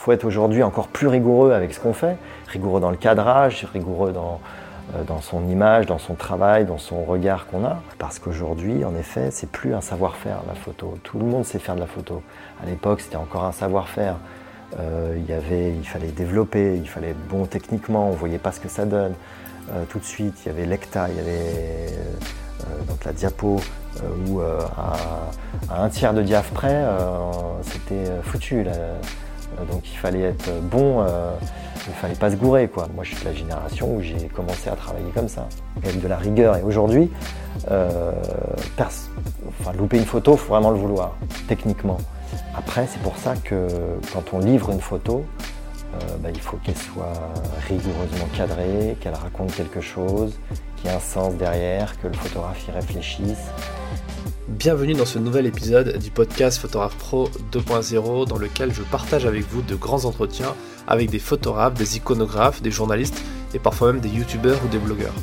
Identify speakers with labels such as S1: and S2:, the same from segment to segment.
S1: faut être aujourd'hui encore plus rigoureux avec ce qu'on fait, rigoureux dans le cadrage, rigoureux dans, euh, dans son image, dans son travail, dans son regard qu'on a. Parce qu'aujourd'hui, en effet, c'est plus un savoir-faire la photo. Tout le monde sait faire de la photo. À l'époque, c'était encore un savoir-faire. Euh, il, y avait, il fallait développer, il fallait être bon techniquement, on ne voyait pas ce que ça donne. Euh, tout de suite, il y avait l'ECTA, il y avait la diapo, où à, un tiers de diaph près, c'était foutu. Donc il fallait être bon il fallait pas se gourer quoi. Moi je suis de la génération où j'ai commencé à travailler comme ça, avec de la rigueur. Et aujourd'hui, euh, louper une photo, il faut vraiment le vouloir, techniquement. Après, c'est pour ça que quand on livre une photo, euh, bah, il faut qu'elle soit rigoureusement cadrée, qu'elle raconte quelque chose, qu'il y ait un sens derrière, que le photographe y réfléchisse.
S2: Bienvenue dans ce nouvel épisode du podcast Photographe Pro 2.0 dans lequel je partage avec vous de grands entretiens avec des photographes, des iconographes, des journalistes et parfois même des youtubeurs ou des blogueurs.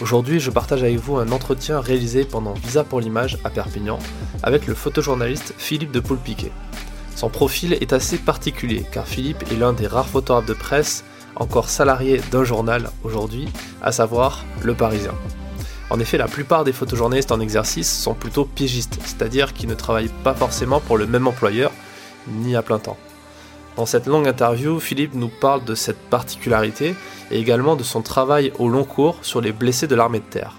S2: Aujourd'hui, je partage avec vous un entretien réalisé pendant Visa pour l'image à Perpignan avec le photojournaliste Philippe de Poulpiquet. Son profil est assez particulier car Philippe est l'un des rares photographes de presse encore salariés d'un journal aujourd'hui, à savoir Le Parisien. En effet, la plupart des photojournalistes en exercice sont plutôt pigistes, c'est-à-dire qui ne travaillent pas forcément pour le même employeur, ni à plein temps. Dans cette longue interview, Philippe nous parle de cette particularité et également de son travail au long cours sur les blessés de l'armée de terre.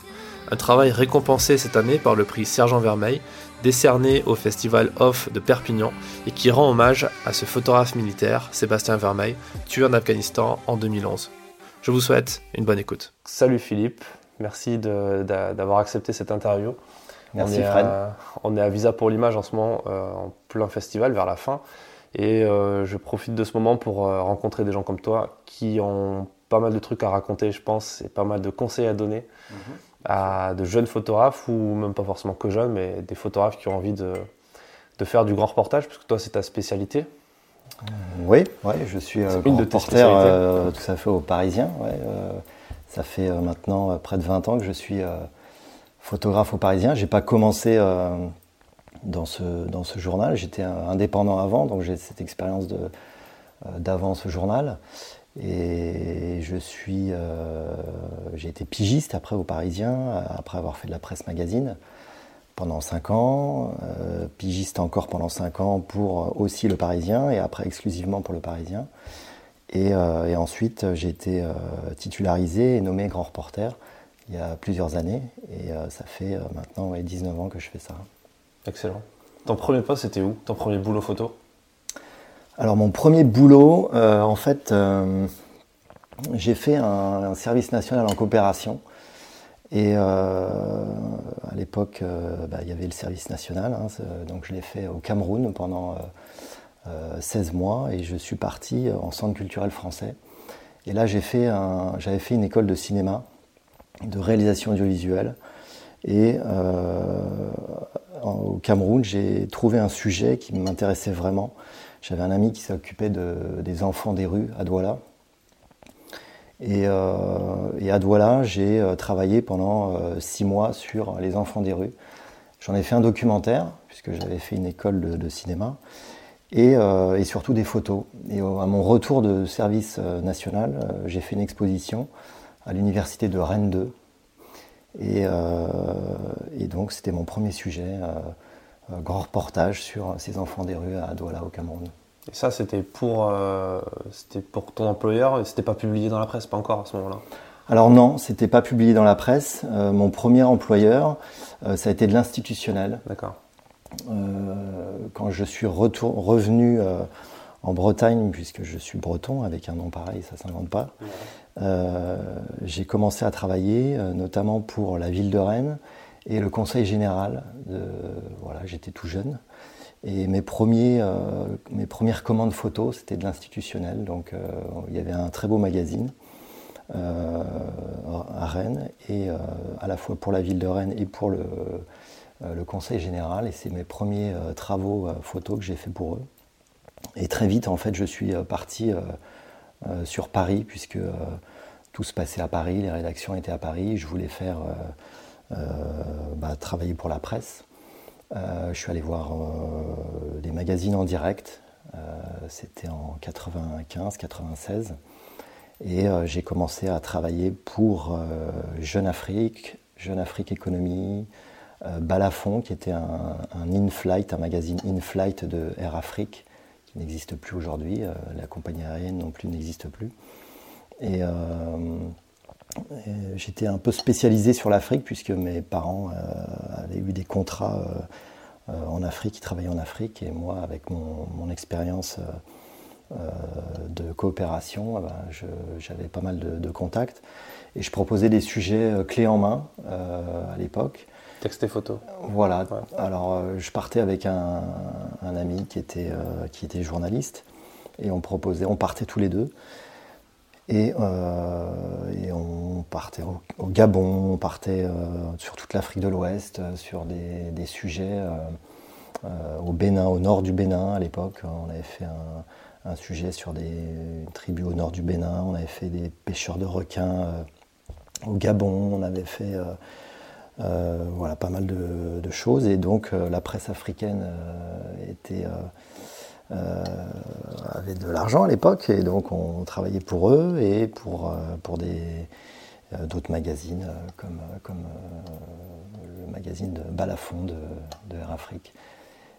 S2: Un travail récompensé cette année par le prix Sergent Vermeil, décerné au festival Off de Perpignan et qui rend hommage à ce photographe militaire, Sébastien Vermeil, tué en Afghanistan en 2011. Je vous souhaite une bonne écoute. Salut Philippe, Merci d'avoir accepté cette interview.
S1: Merci Fred.
S2: on est à Visa pour l'image en ce moment, euh, en plein festival, vers la fin. Et euh, je profite de ce moment pour euh, rencontrer des gens comme toi qui ont pas mal de trucs à raconter, je pense, et pas mal de conseils à donner mhm. à de jeunes photographes, ou même pas forcément que jeunes, mais des photographes qui ont envie de, de faire du grand reportage, parce que toi, c'est ta spécialité.
S1: Oui, ouais, je suis une de reporter tout à fait au Parisien. Ouais, ça fait euh, maintenant euh, près de 20 ans que je suis euh, photographe au Parisien. J'ai pas commencé dans ce, dans ce journal. J'étais indépendant avant, donc j'ai cette expérience d'avant ce journal. Et je suis, j'ai été pigiste après au Parisien, après avoir fait de la presse magazine pendant 5 ans, pigiste encore pendant 5 ans pour aussi le Parisien et après exclusivement pour le Parisien. Euh, et, ensuite, j'ai été euh, titularisé et nommé grand reporter il y a plusieurs années. Et euh, ça fait maintenant 19 ans que je fais ça.
S2: Excellent. Ton premier poste, c'était où? Ton premier boulot photo?
S1: Alors, mon premier boulot, en fait, j'ai fait un, service national en coopération. Et à l'époque, bah, il y avait le service national, hein, donc je l'ai fait au Cameroun pendant 16 euh, mois et je suis parti en centre culturel français. Et là, j'ai fait j'avais fait une école de cinéma, de réalisation audiovisuelle. Et euh, au Cameroun, j'ai trouvé un sujet qui m'intéressait vraiment. J'avais un ami qui s'occupait de, des enfants des rues à Douala. Euh, et à Douala, j'ai travaillé pendant six mois sur les enfants des rues. J'en ai fait un documentaire, puisque j'avais fait une école de cinéma. Euh, et, surtout des photos. Et à mon retour de service euh, national, euh, j'ai fait une exposition à l'université de Rennes 2. Et, donc c'était mon premier sujet, grand reportage sur ces enfants des rues à Douala au Cameroun.
S2: Et ça c'était pour, c'était pour ton employeur et c'était pas publié dans la presse, pas encore à ce moment-là?
S1: Alors non, c'était pas publié dans la presse. mon premier employeur, ça a été de l'institutionnel.
S2: D'accord.
S1: Euh, quand je suis revenu euh, en Bretagne, puisque je suis breton, avec un nom pareil, ça ne s'invente pas, euh, j'ai commencé à travailler, notamment pour la ville de Rennes et le conseil général. voilà, j'étais tout jeune. Et mes, premiers, mes premières commandes photos, c'était de l'institutionnel. Donc il y avait un très beau magazine à Rennes, et à la fois pour la ville de Rennes et pour le, le conseil général et c'est mes premiers euh, travaux euh, photos que j'ai fait pour eux. Et très vite, en fait, je suis parti sur Paris puisque tout se passait à Paris, les rédactions étaient à Paris. Je voulais faire bah, travailler pour la presse. je suis allé voir des magazines en direct C'était en 95-96. Et j'ai commencé à travailler pour Jeune Afrique, Jeune Afrique Économie, Balafon, qui était un, in-flight, un magazine in-flight de Air Afrique, qui n'existe plus aujourd'hui. la compagnie aérienne non plus n'existe plus. Et, j'étais un peu spécialisé sur l'Afrique, puisque mes parents avaient eu des contrats euh, en Afrique, ils travaillaient en Afrique, et moi, avec mon, expérience euh, euh, de coopération, eh ben, j'avais pas mal de, contacts, et je proposais des sujets clés en main à l'époque.
S2: Texte et photo.
S1: Voilà. Alors, je partais avec un, ami qui était, qui était journaliste et on proposait, on partait tous les deux. Et, on partait au, Gabon, on partait sur toute l'Afrique de l'Ouest, sur des, des sujets euh, au Bénin, au nord du Bénin à l'époque. On avait fait un, sujet sur des tribus au nord du Bénin, on avait fait des pêcheurs de requins euh, au Gabon, on avait fait euh, voilà, pas mal de, choses. Et donc la presse africaine était, avait de l'argent à l'époque, et donc on travaillait pour eux et pour, pour des, d'autres magazines comme, le magazine de Balafon de, de Air Afrique.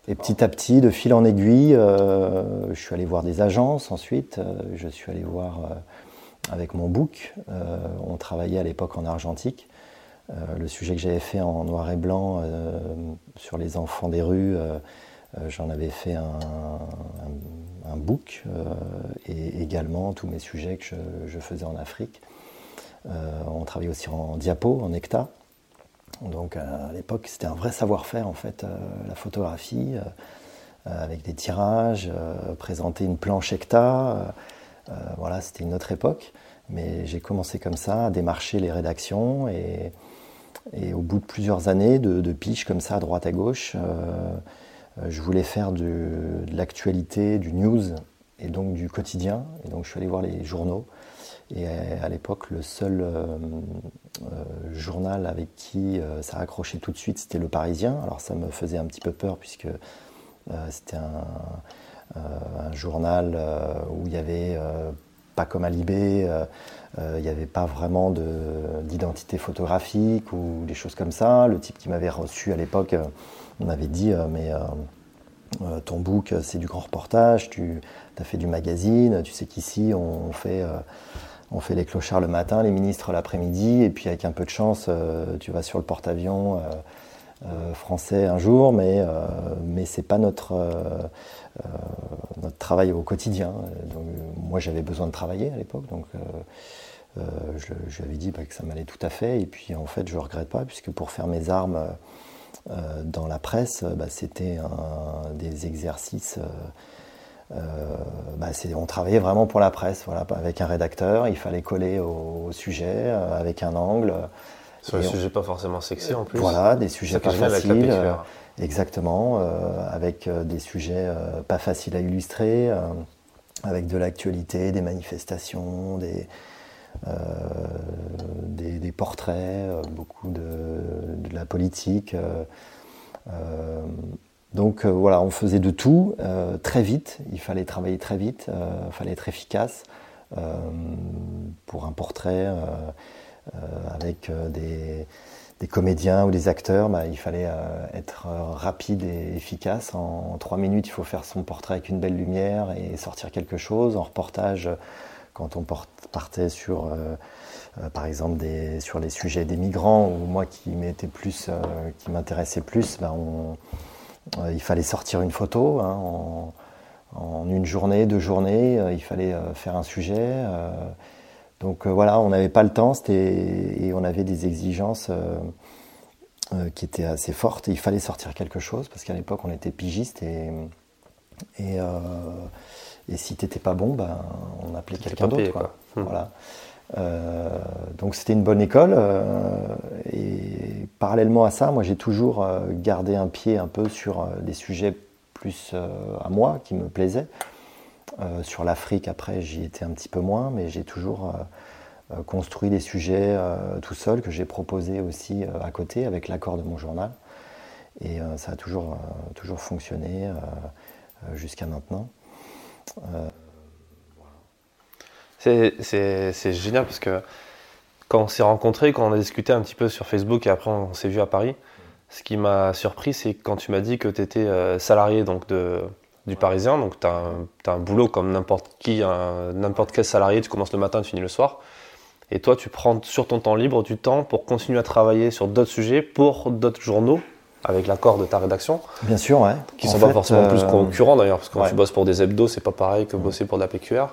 S1: Et petit à petit, de fil en aiguille, euh, je suis allé voir des agences ensuite. Euh, je suis allé voir euh, avec mon book. on travaillait à l'époque en argentique. Le sujet que j'avais fait en noir et blanc sur les enfants des rues, j'en avais fait un, un, book. et également tous mes sujets que je, faisais en Afrique. on travaillait aussi en diapo, en hectare. Donc euh, à l'époque, c'était un vrai savoir-faire en fait, euh, la photographie, euh, avec des tirages, présenter une planche hectare. voilà, c'était une autre époque. Mais j'ai commencé comme ça à démarcher les rédactions et, au bout de plusieurs années de, de comme ça à droite à gauche, je voulais faire de l'actualité, du news et donc du quotidien. Et donc je suis allé voir les journaux. Et à l'époque, le seul euh, euh, journal avec qui euh, ça accrochait tout de suite, c'était Le Parisien. Alors ça me faisait un petit peu peur puisque c'était un, journal où il y avait, pas comme à Libé, il n'y avait pas vraiment d'identité photographique ou des choses comme ça. Le type qui m'avait reçu à l'époque m'avait dit mais ton book c'est du grand reportage, tu as fait du magazine, tu sais qu'ici on fait on fait les clochards le matin, les ministres l'après-midi, et puis avec un peu de chance, euh, tu vas sur le porte-avions euh, euh, français un jour, mais, mais ce n'est pas notre, notre travail au quotidien. moi, j'avais besoin de travailler à l'époque, donc je, lui avais dit bah, que ça m'allait tout à fait, et puis en fait, je ne regrette pas, puisque pour faire mes armes dans la presse, bah, c'était des exercices euh, bah, on travaillait vraiment pour la presse, voilà, avec un rédacteur, il fallait coller au, sujet, euh, avec un angle.
S2: Sur des sujets pas forcément sexy en plus.
S1: Voilà, des sujets pas faciles. Euh, exactement, avec des sujets pas faciles à illustrer, avec de l'actualité, des manifestations, des, des, portraits, beaucoup de, de la politique. Donc euh, voilà, on faisait de tout euh, très vite. Il fallait travailler très vite, il euh, fallait être efficace pour un portrait avec des, comédiens ou des acteurs. Bah, il fallait être rapide et efficace. En, trois minutes, il faut faire son portrait avec une belle lumière et sortir quelque chose. En reportage, quand on partait sur par exemple sur les sujets des migrants ou moi qui m'était plus qui m'intéressait plus bah, euh, il fallait sortir une photo hein, en, une journée, deux journées, euh, il fallait euh, faire un sujet. Donc voilà, on n'avait pas le temps et on avait des exigences qui étaient assez fortes. il fallait sortir quelque chose parce qu'à l'époque on était pigiste et, et, si t'étais pas bon, ben, on appelait quelqu'un d'autre. Hmm. Voilà. Euh, donc c'était une bonne école. Euh, et parallèlement à ça, moi j'ai toujours euh, gardé un pied un peu sur des sujets plus à moi qui me plaisaient. Sur l'Afrique, après, j'y étais un petit peu moins, mais j'ai toujours construit des sujets tout seul que j'ai proposé aussi à côté avec l'accord de mon journal. Et ça a toujours, toujours fonctionné jusqu'à maintenant.
S2: C'est génial parce que quand on s'est rencontrés, quand on a discuté un petit peu sur Facebook et après on s'est vu à Paris, ce qui m'a surpris, c'est quand tu m'as dit que tu étais euh, salarié donc de, du Parisien, donc tu as, un boulot comme n'importe qui, n'importe quel salarié, tu commences le matin, tu finis le soir. Et toi, tu prends sur ton temps libre du temps pour continuer à travailler sur d'autres sujets pour d'autres journaux avec l'accord de ta rédaction.
S1: Bien sûr, ouais.
S2: Qui ne sont pas forcément plus euh, concurrents d'ailleurs, parce que quand tu bosses pour des hebdos, c'est pas pareil que bosser pour de la PQR.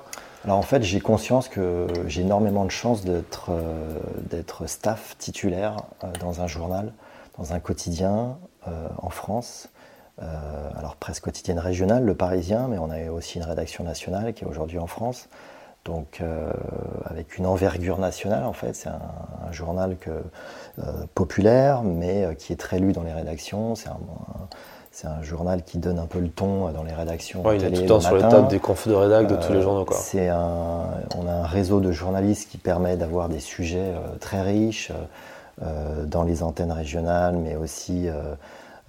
S1: Alors en fait, j'ai conscience que j'ai énormément de chance d'être euh, staff titulaire euh, dans un journal, dans un quotidien en France. Alors presse quotidienne régionale, Le Parisien, mais on a aussi une rédaction nationale qui est aujourd'hui en France. Donc avec une envergure nationale en fait, c'est un, journal que, populaire, mais qui est très lu dans les rédactions. C'est un, c'est un journal qui donne un peu le ton dans les rédactions.
S2: il est tout le temps sur les tables des confs de rédac de tous les euh, journaux.
S1: C'est un, on a un réseau de journalistes qui permet d'avoir des sujets euh, très riches euh, dans les antennes régionales, mais aussi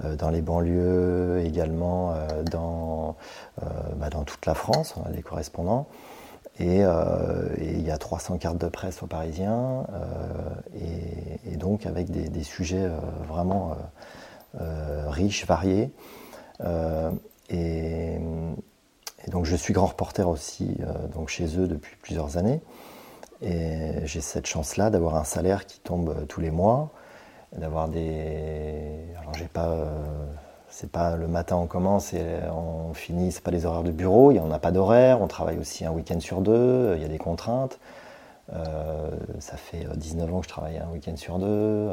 S1: dans les banlieues, également dans, bah, dans toute la France. On a des correspondants. Et, il y a 300 cartes de presse aux Parisiens, et, donc avec des, sujets vraiment euh, riche, varié. Euh, et, donc je suis grand reporter aussi euh, donc chez eux depuis plusieurs années. Et j'ai cette chance-là d'avoir un salaire qui tombe tous les mois, d'avoir des. Alors j'ai pas. c'est pas le matin on commence et on finit, c'est pas les horaires de bureau, il n'y en a pas d'horaire, on travaille aussi un week-end sur deux, il y a des contraintes. ça fait 19 ans que je travaille un week-end sur deux.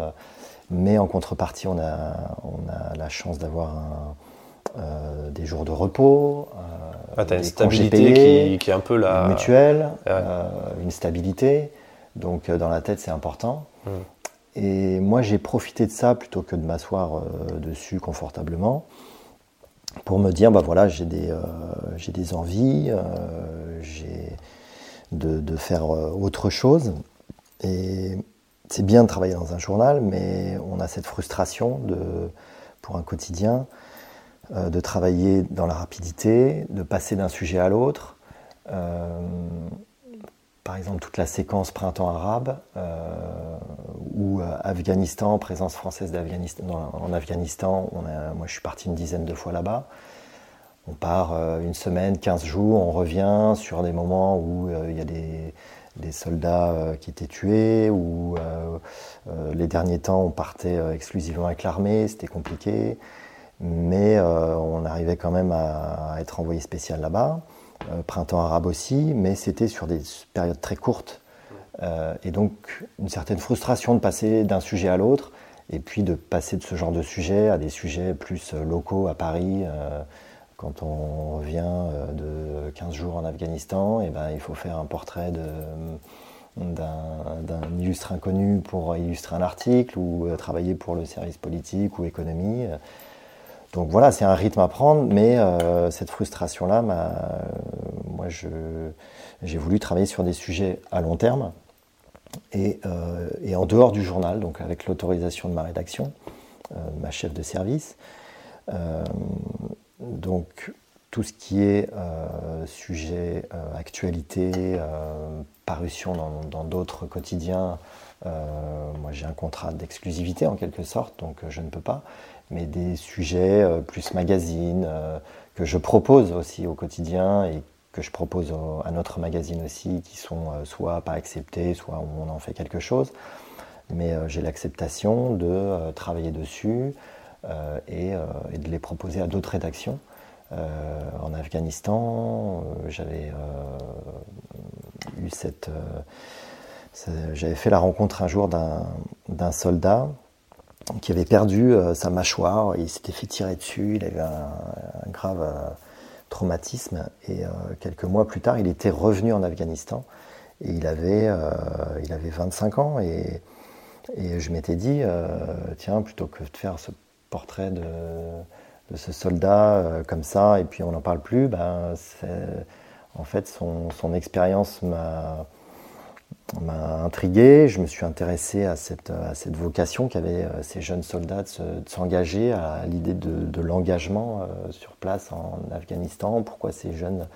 S1: Mais en contrepartie, on a, on a la chance d'avoir euh, des jours de repos.
S2: Euh, ah, une stabilité qui, est un peu la.
S1: mutuelle, euh, une stabilité. Donc dans la tête, c'est important. Hmm. Et moi, j'ai profité de ça plutôt que de m'asseoir dessus confortablement pour me dire, bah voilà, j'ai des, j'ai des envies, j'ai de, de, faire autre chose. Et c'est bien de travailler dans un journal, mais on a cette frustration de, pour un quotidien euh, de travailler dans la rapidité, de passer d'un sujet à l'autre. Euh, par exemple, toute la séquence printemps arabe euh, ou Afghanistan, présence française d'Afghanistan. En Afghanistan, moi je suis parti une dizaine de fois là-bas. On part une semaine, 15 jours, on revient sur des moments où il y a des, des soldats euh, qui étaient tués, ou euh, euh, les derniers temps on partait exclusivement avec l'armée, c'était compliqué, mais on arrivait quand même à, être envoyé spécial là-bas. Printemps arabe aussi, mais c'était sur des périodes très courtes. et donc une certaine frustration de passer d'un sujet à l'autre, et puis de passer de ce genre de sujet à des sujets plus locaux à Paris quand on revient euh, de 15 jours en Afghanistan, et ben, il faut faire un portrait d'un illustre inconnu pour illustrer un article ou euh, travailler pour le service politique ou économie. Donc voilà, c'est un rythme à prendre, mais euh, cette frustration-là, moi, j'ai voulu travailler sur des sujets à long terme et, en dehors du journal, donc avec l'autorisation de ma rédaction, ma chef de service. Donc tout ce qui est euh, sujet, euh, actualité, euh, parution dans d'autres quotidiens, moi j'ai un contrat d'exclusivité en quelque sorte, donc je ne peux pas, mais des sujets plus magazine que je propose aussi au quotidien et que je propose à notre magazine aussi, qui sont soit pas acceptés, soit on en fait quelque chose. Mais j'ai l'acceptation de travailler dessus et, et, de les proposer à d'autres rédactions. Euh, en Afghanistan, euh, j'avais euh, eu cette. j'avais fait la rencontre un jour d'un soldat qui avait perdu sa mâchoire, il s'était fait tirer dessus, il avait un, grave traumatisme. Et quelques mois plus tard il était revenu en Afghanistan. Et il avait, il avait 25 ans. Et, et je m'étais dit tiens plutôt que de faire ce portrait de, ce soldat euh, comme ça, et puis on n'en parle plus, ben, en fait, son, son expérience m'a m'a intrigué. Je me suis intéressé à cette, vocation qu'avaient euh, ces jeunes soldats de s'engager, à l'idée de, l'engagement euh, sur place en Afghanistan. Pourquoi ces jeunes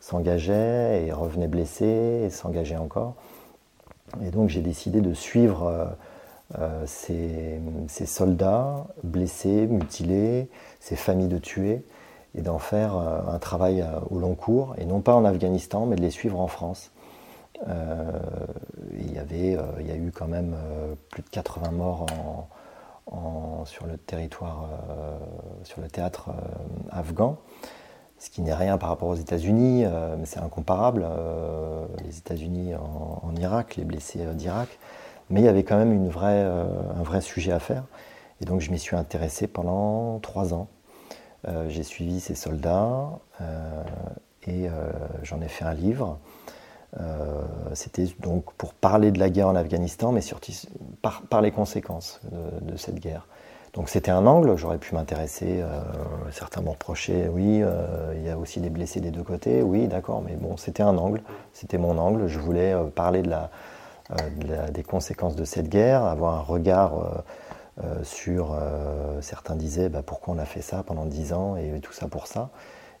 S1: s'engageait et revenait blessé et s'engageait encore? Et donc j'ai décidé de suivre ces, soldats blessés, mutilés, ces familles de tués, et d'en faire un travail au long cours, et non pas en Afghanistan, mais de les suivre en France. Il, y avait, il y a eu quand même plus de 80 morts sur le territoire, euh, sur le théâtre euh, afghan, ce qui n'est rien par rapport aux États-Unis, euh, mais c'est incomparable. les États-Unis en, Irak, les blessés d'Irak, mais il y avait quand même un vrai sujet à faire. Et donc je m'y suis intéressé pendant trois ans. j'ai suivi ces soldats et j'en ai fait un livre. Euh, c'était donc pour parler de la guerre en Afghanistan, mais surtout par, les conséquences de, cette guerre. Donc c'était un angle, j'aurais pu m'intéresser, euh, certains m'ont reproché, oui, euh, il y a aussi des blessés des deux côtés, oui, d'accord, mais bon, c'était un angle, c'était mon angle, je voulais parler de la, des conséquences de cette guerre, avoir un regard sur, certains disaient, bah, pourquoi on a fait ça pendant dix ans et tout ça pour ça.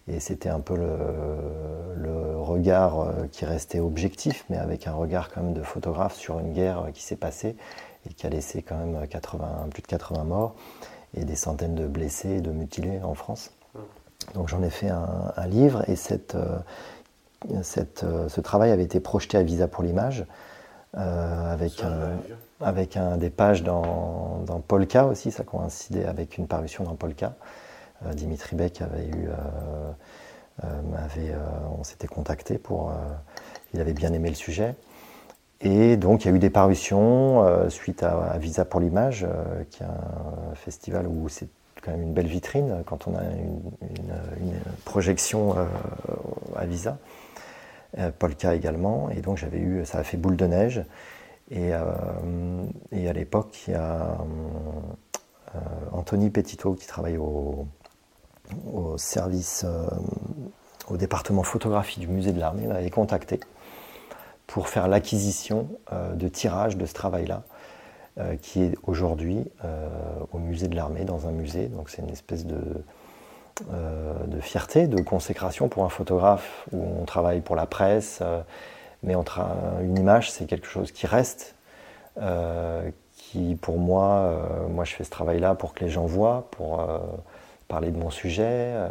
S1: Et c'était un peu le, regard euh, qui restait objectif, mais avec un regard quand même de photographe sur une guerre euh, qui s'est passée et qui a laissé quand même 80, plus de 80 morts et des centaines de blessés et de mutilés en France. Donc j'en ai fait un, livre et cette, euh, cette, ce travail avait été projeté à Visa pour l'image avec, un, avec un, des pages dans, dans Polka aussi, ça coïncidait avec une parution dans Polka. Euh, Dimitri Beck avait eu, euh, euh, on s'était contacté pour, il avait bien aimé le sujet. Et donc il y a eu des parutions suite à, Visa pour l'image, qui est un festival où c'est quand même une belle vitrine quand on a une, projection à Visa. Polka également. Et donc j'avais eu, ça a fait boule de neige. Et, et à l'époque, il y a Anthony Petito qui travaille au, au service, euh, au département photographie du musée de l'armée m'avait contacté pour faire l'acquisition euh, de tirages de ce travail-là, euh, qui est aujourd'hui au musée de l'armée, dans un musée. Donc c'est une espèce de, de fierté, de consécration pour un photographe où on travaille pour la presse, mais une image, c'est quelque chose qui reste, qui pour moi, moi je fais ce travail-là pour que les gens voient, pour parler de mon sujet. Euh,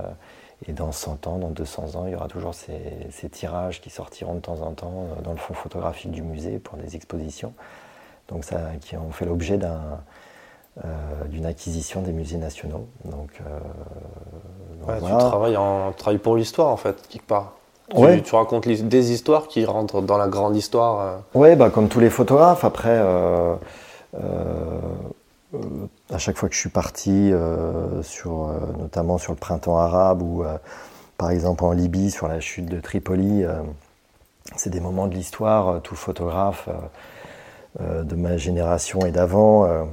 S1: et dans 100 ans, dans 200 ans, il y aura toujours ces, tirages qui sortiront de temps en temps euh, dans le fond photographique du musée pour des expositions. Donc ça, qui ont fait l'objet euh, d'une acquisition des musées nationaux. Donc,
S2: Tu travailles, en, travailles pour l'histoire en fait, quelque part. Tu, tu racontes des histoires qui rentrent dans la grande histoire.
S1: Oui, bah, comme tous les photographes. Après, euh, à chaque fois que je suis parti, euh, sur, euh, notamment sur le printemps arabe ou par exemple en Libye, sur la chute de Tripoli, c'est des moments de l'histoire, tout photographe de ma génération et d'avant.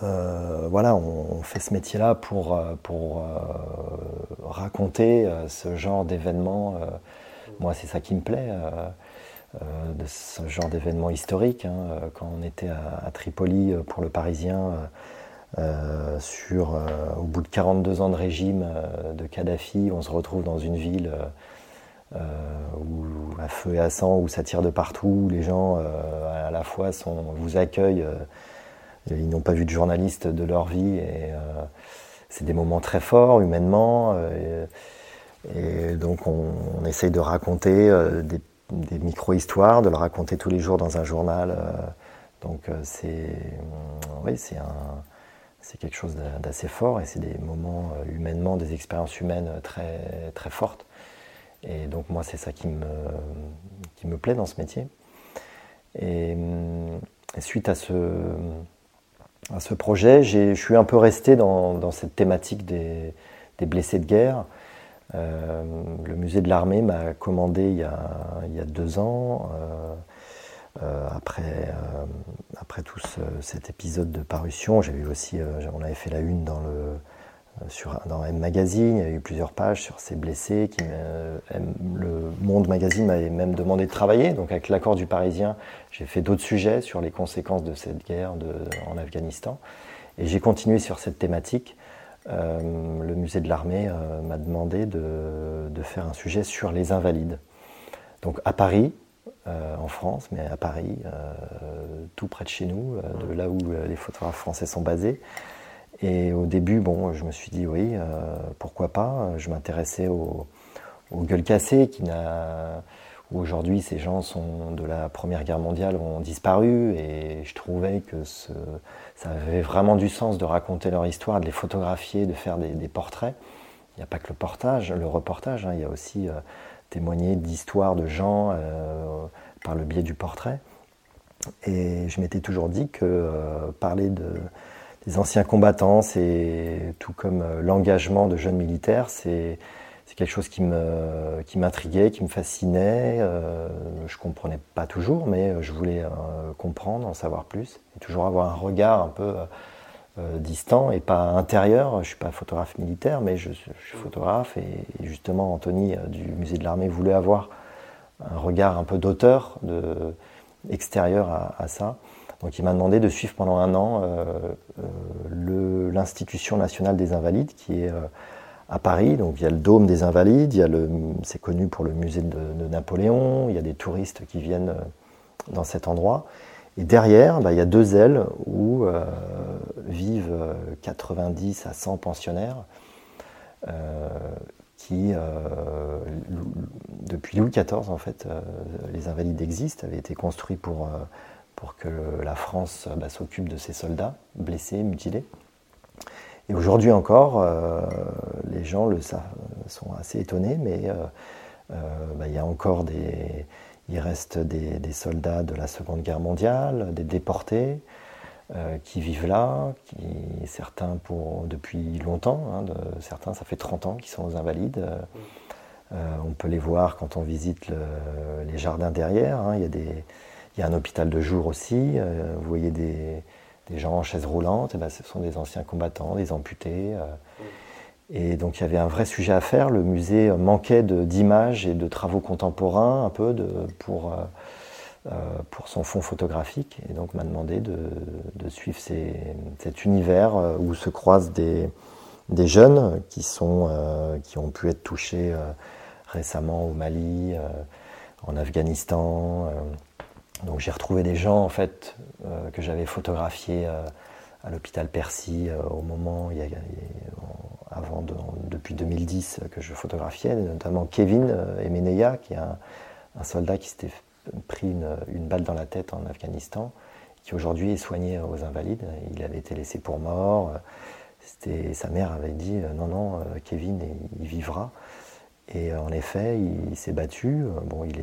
S1: voilà, on, fait ce métier-là pour, pour raconter ce genre d'événements. moi, c'est ça qui me plaît. Euh, de ce genre d'événement historique. Hein. Euh, quand on était à, Tripoli euh, pour le Parisien, sur, au bout de 42 ans de régime de Kadhafi, on se retrouve dans une ville où à feu et à sang, où ça tire de partout, où les gens à la fois vous accueillent, ils n'ont pas vu de journaliste de leur vie, et c'est des moments très forts humainement. Et, donc on, on, essaye de raconter des des micro-histoires, de le raconter tous les jours dans un journal. Euh, donc euh, c'est oui, c'est quelque chose d'assez fort et c'est des moments euh, humainement, des expériences humaines très très fortes. Et donc moi c'est ça qui me qui me plaît dans ce métier. Et, suite à ce à ce projet, je suis un peu resté dans, dans cette thématique des, des blessés de guerre. Euh, le musée de l'armée m'a commandé il y, a, deux ans, euh, euh, après, tout cet épisode de parution. J'ai vu aussi, on avait fait la une dans le, sur, dans M Magazine, il y a eu plusieurs pages sur ces blessés. Le Monde Magazine m'avait même demandé de travailler. Donc, avec l'accord du Parisien, j'ai fait d'autres sujets sur les conséquences de cette guerre en Afghanistan. Et j'ai continué sur cette thématique le musée de l'armée m'a demandé de, de, faire un sujet sur les invalides. Donc à Paris, en France, mais à Paris, tout près de chez nous, de là où les photographes français sont basés. Et au début, bon, je me suis dit oui, pourquoi pas? Je m'intéressais aux, gueules cassées qui n'a aujourd'hui ces gens sont de la Première Guerre mondiale ont disparu et je trouvais que ça avait vraiment du sens de raconter leur histoire, de les photographier, de faire des, portraits. Il n'y a pas que le portage, le reportage, hein, il y a aussi euh, témoigner d'histoires de gens euh, par le biais du portrait. Et je m'étais toujours dit que euh, parler de, des anciens combattants, c'est tout comme l'engagement de jeunes militaires, c'est c'est quelque chose qui me qui m'intriguait, qui me fascinait. Euh, je comprenais pas toujours, mais je voulais euh, comprendre, en savoir plus, et toujours avoir un regard un peu euh, distant et pas intérieur. Je suis pas photographe militaire, mais je, suis photographe et, justement Anthony du musée de l'armée voulait avoir un regard un peu d'auteur, de extérieur à, à, ça. Donc il m'a demandé de suivre pendant un an l'institution nationale des invalides, qui est à Paris. Donc il y a le Dôme des Invalides, c'est connu pour le musée de, Napoléon, il y a des touristes qui viennent euh, dans cet endroit. Et derrière, bah, il y a deux ailes où euh, vivent 90 euh, à 100 pensionnaires qui, depuis Louis XIV, en fait, les Invalides existent, avaient été construits pour, pour que la France bah, s'occupe de ses soldats blessés, mutilés. Et aujourd'hui encore, euh, les gens le savent, sont assez étonnés, mais euh, euh, bah, il y a encore des, il reste des, soldats de la Seconde Guerre mondiale, des déportés qui vivent là, qui, certains pour, depuis longtemps, hein, certains ça fait 30 ans qu'ils sont aux Invalides. on peut les voir quand on visite les jardins derrière. Hein. il, y a des, il y a un hôpital de jour aussi. vous voyez des, des gens en chaise roulante, et ben, ce sont des anciens combattants, des amputés. Euh. Et donc il y avait un vrai sujet à faire. Le musée manquait d'images et de travaux contemporains un peu de, pour, euh, euh, pour son fond photographique. Et donc m'a demandé de, de suivre ces, cet univers où se croisent des, des jeunes qui, sont, qui ont pu être touchés récemment au Mali, en Afghanistan. Donc j'ai retrouvé des gens en fait euh, que j'avais photographiés euh, à l'hôpital Percy euh, au moment, il y a, avant depuis 2010 que je photographiais, notamment Kevin Emeneya, qui est un, soldat qui s'était pris une, balle dans la tête en Afghanistan, qui aujourd'hui est soigné aux Invalides. Il avait été laissé pour mort. Sa mère avait dit non, non, Kevin, il vivra. Et euh, en effet, il, s'est battu. Euh, bon, il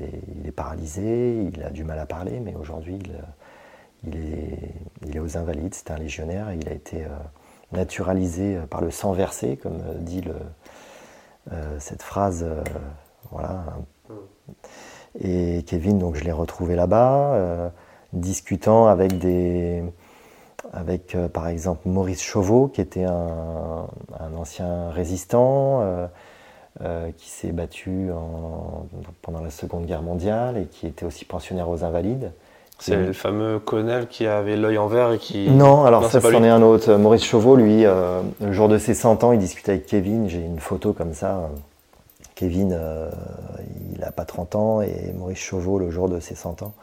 S1: est, paralysé, il a du mal à parler, mais aujourd'hui, il, il, est, aux Invalides. C'est un légionnaire et il a été euh, naturalisé par le sang versé, comme dit cette phrase. voilà. Et Kevin, donc, je l'ai retrouvé là-bas, discutant avec des. Avec par exemple Maurice Chauveau, qui était un ancien résistant, euh, qui s'est battu pendant la Seconde Guerre mondiale et qui était aussi pensionnaire aux Invalides.
S2: C'est le fameux colonel qui avait l'œil en verre et qui...
S1: Non, alors ça, c'en est un autre. Maurice Chauveau, lui, euh, le jour de ses 100 ans, il discutait avec Kevin. J'ai une photo comme ça. Kevin, euh, il n'a pas 30 ans et Maurice Chauveau, le jour de ses 100 ans.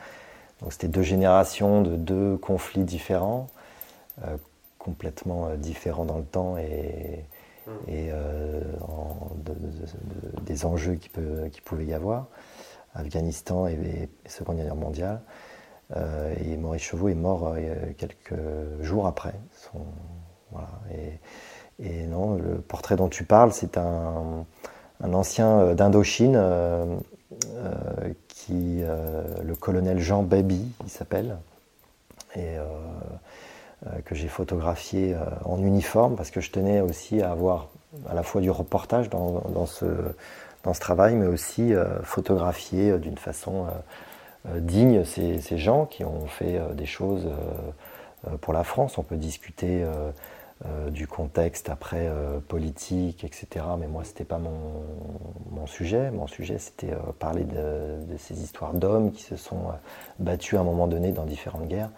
S1: Donc c'était deux générations de deux conflits différents, complètement différents dans le temps et, et euh, des enjeux qui, peut, qui pouvaient y avoir. Afghanistan et, Seconde Guerre mondiale. Euh, et Maurice Chevaux est mort euh, quelques jours après. voilà. et, non, le portrait dont tu parles, c'est un, un, ancien d'Indochine, qui, le colonel Jean Baby, il s'appelle. Que j'ai photographié euh, en uniforme parce que je tenais aussi à avoir à la fois du reportage dans, dans, ce, dans ce travail, mais aussi euh, photographier d'une façon digne ces, ces, gens qui ont fait des choses pour la France. On peut discuter du contexte après politique, etc. Mais moi, c'était pas mon, mon, sujet. Mon sujet, c'était parler de, de, ces histoires d'hommes qui se sont battus à un moment donné dans différentes guerres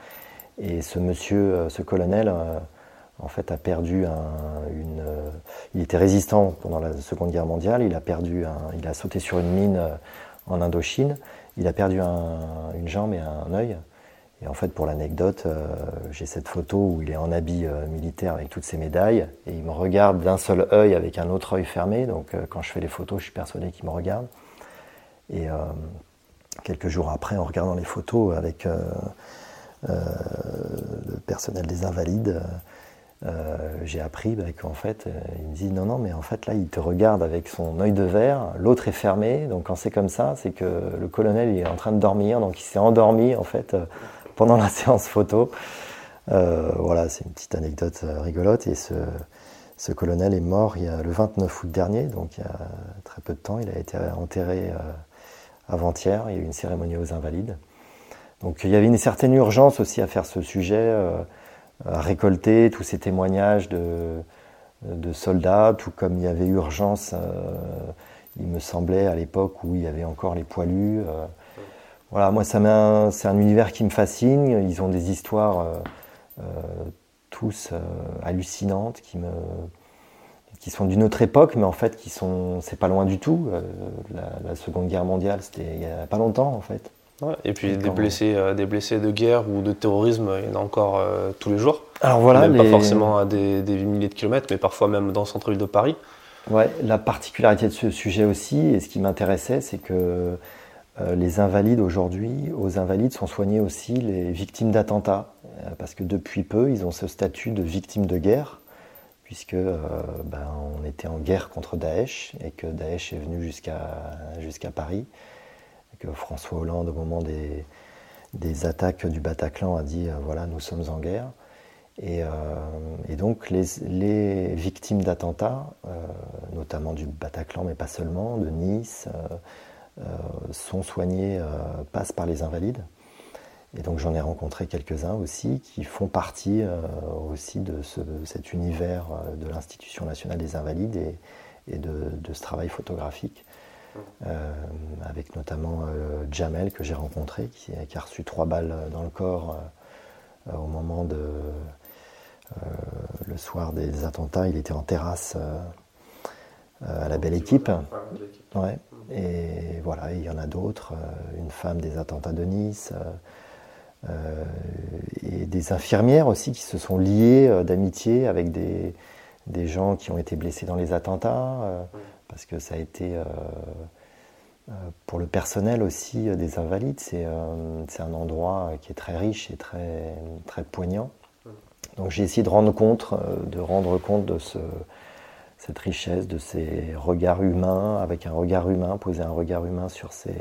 S1: et ce monsieur, euh, ce colonel, euh, en fait, a perdu une. il était résistant pendant la Seconde Guerre mondiale. Il a perdu il a sauté sur une mine en Indochine. Il a perdu une jambe et un œil. Et en fait, pour l'anecdote, euh, j'ai cette photo où il est en habit euh, militaire avec toutes ses médailles et il me regarde d'un seul œil avec un autre œil fermé. Donc, euh, quand je fais les photos, je suis persuadé qu'il me regarde. Et quelques jours après, en regardant les photos avec le personnel des Invalides, j'ai appris bah, qu'en fait, il me dit non, non, mais en fait, là, il te regarde avec son œil de verre, l'autre est fermé. Donc, quand c'est comme ça, c'est que le colonel est en train de dormir, donc il s'est endormi en fait pendant la séance photo. Euh, voilà, c'est une petite anecdote euh, rigolote. Et ce, ce, colonel est mort il y a le 29 août dernier, donc il y a très peu de temps. Il a été enterré euh, avant-hier. Il y a eu une cérémonie aux Invalides. Donc il y avait une certaine urgence aussi à faire ce sujet, à récolter tous ces témoignages de, soldats, tout comme il y avait urgence, il me semblait, à l'époque où il y avait encore les poilus. Voilà, moi, c'est un univers qui me fascine. Ils ont des histoires euh, euh, tous euh, hallucinantes, qui sont d'une autre époque, mais en fait, qui sont, c'est pas loin du tout. La, Seconde Guerre mondiale, c'était il y a pas longtemps, en fait.
S2: Et puis des blessés, des blessés de guerre ou de terrorisme, il y en a encore tous les jours.
S1: Alors voilà,
S2: même pas forcément à des, des, milliers de kilomètres, mais parfois même dans le centre-ville de Paris.
S1: Ouais, la particularité de ce sujet aussi, et ce qui m'intéressait, c'est que euh, les invalides aujourd'hui, aux invalides sont soignés aussi les victimes d'attentats, euh, parce que depuis peu, ils ont ce statut de victime de guerre, puisque euh, ben, on était en guerre contre Daesh et que Daesh est venu jusqu'à Paris, que François Hollande, au moment des, attaques du Bataclan, a dit voilà, nous sommes en guerre. Et, donc les, victimes d'attentats, notamment du Bataclan, mais pas seulement, de Nice, euh, sont soignés, euh, passent par les invalides. Et donc j'en ai rencontré quelques-uns aussi qui font partie euh, aussi de cet univers de l'Institution nationale des invalides et, de, ce travail photographique. Avec notamment Jamel que j'ai rencontré, qui, a reçu trois balles dans le corps au moment de le soir des attentats. Il était en terrasse à la belle équipe. Ouais. Et voilà, il y en a d'autres, euh, une femme des attentats de Nice, euh, euh, et des infirmières aussi qui se sont liées d'amitié avec des, des, gens qui ont été blessés dans les attentats, parce que ça a été, pour le personnel aussi des invalides, c'est un endroit qui est très riche et très, très poignant. Donc j'ai essayé de rendre compte, de rendre compte de ce, cette richesse de ces regards humains, avec un regard humain, poser un regard humain sur ces,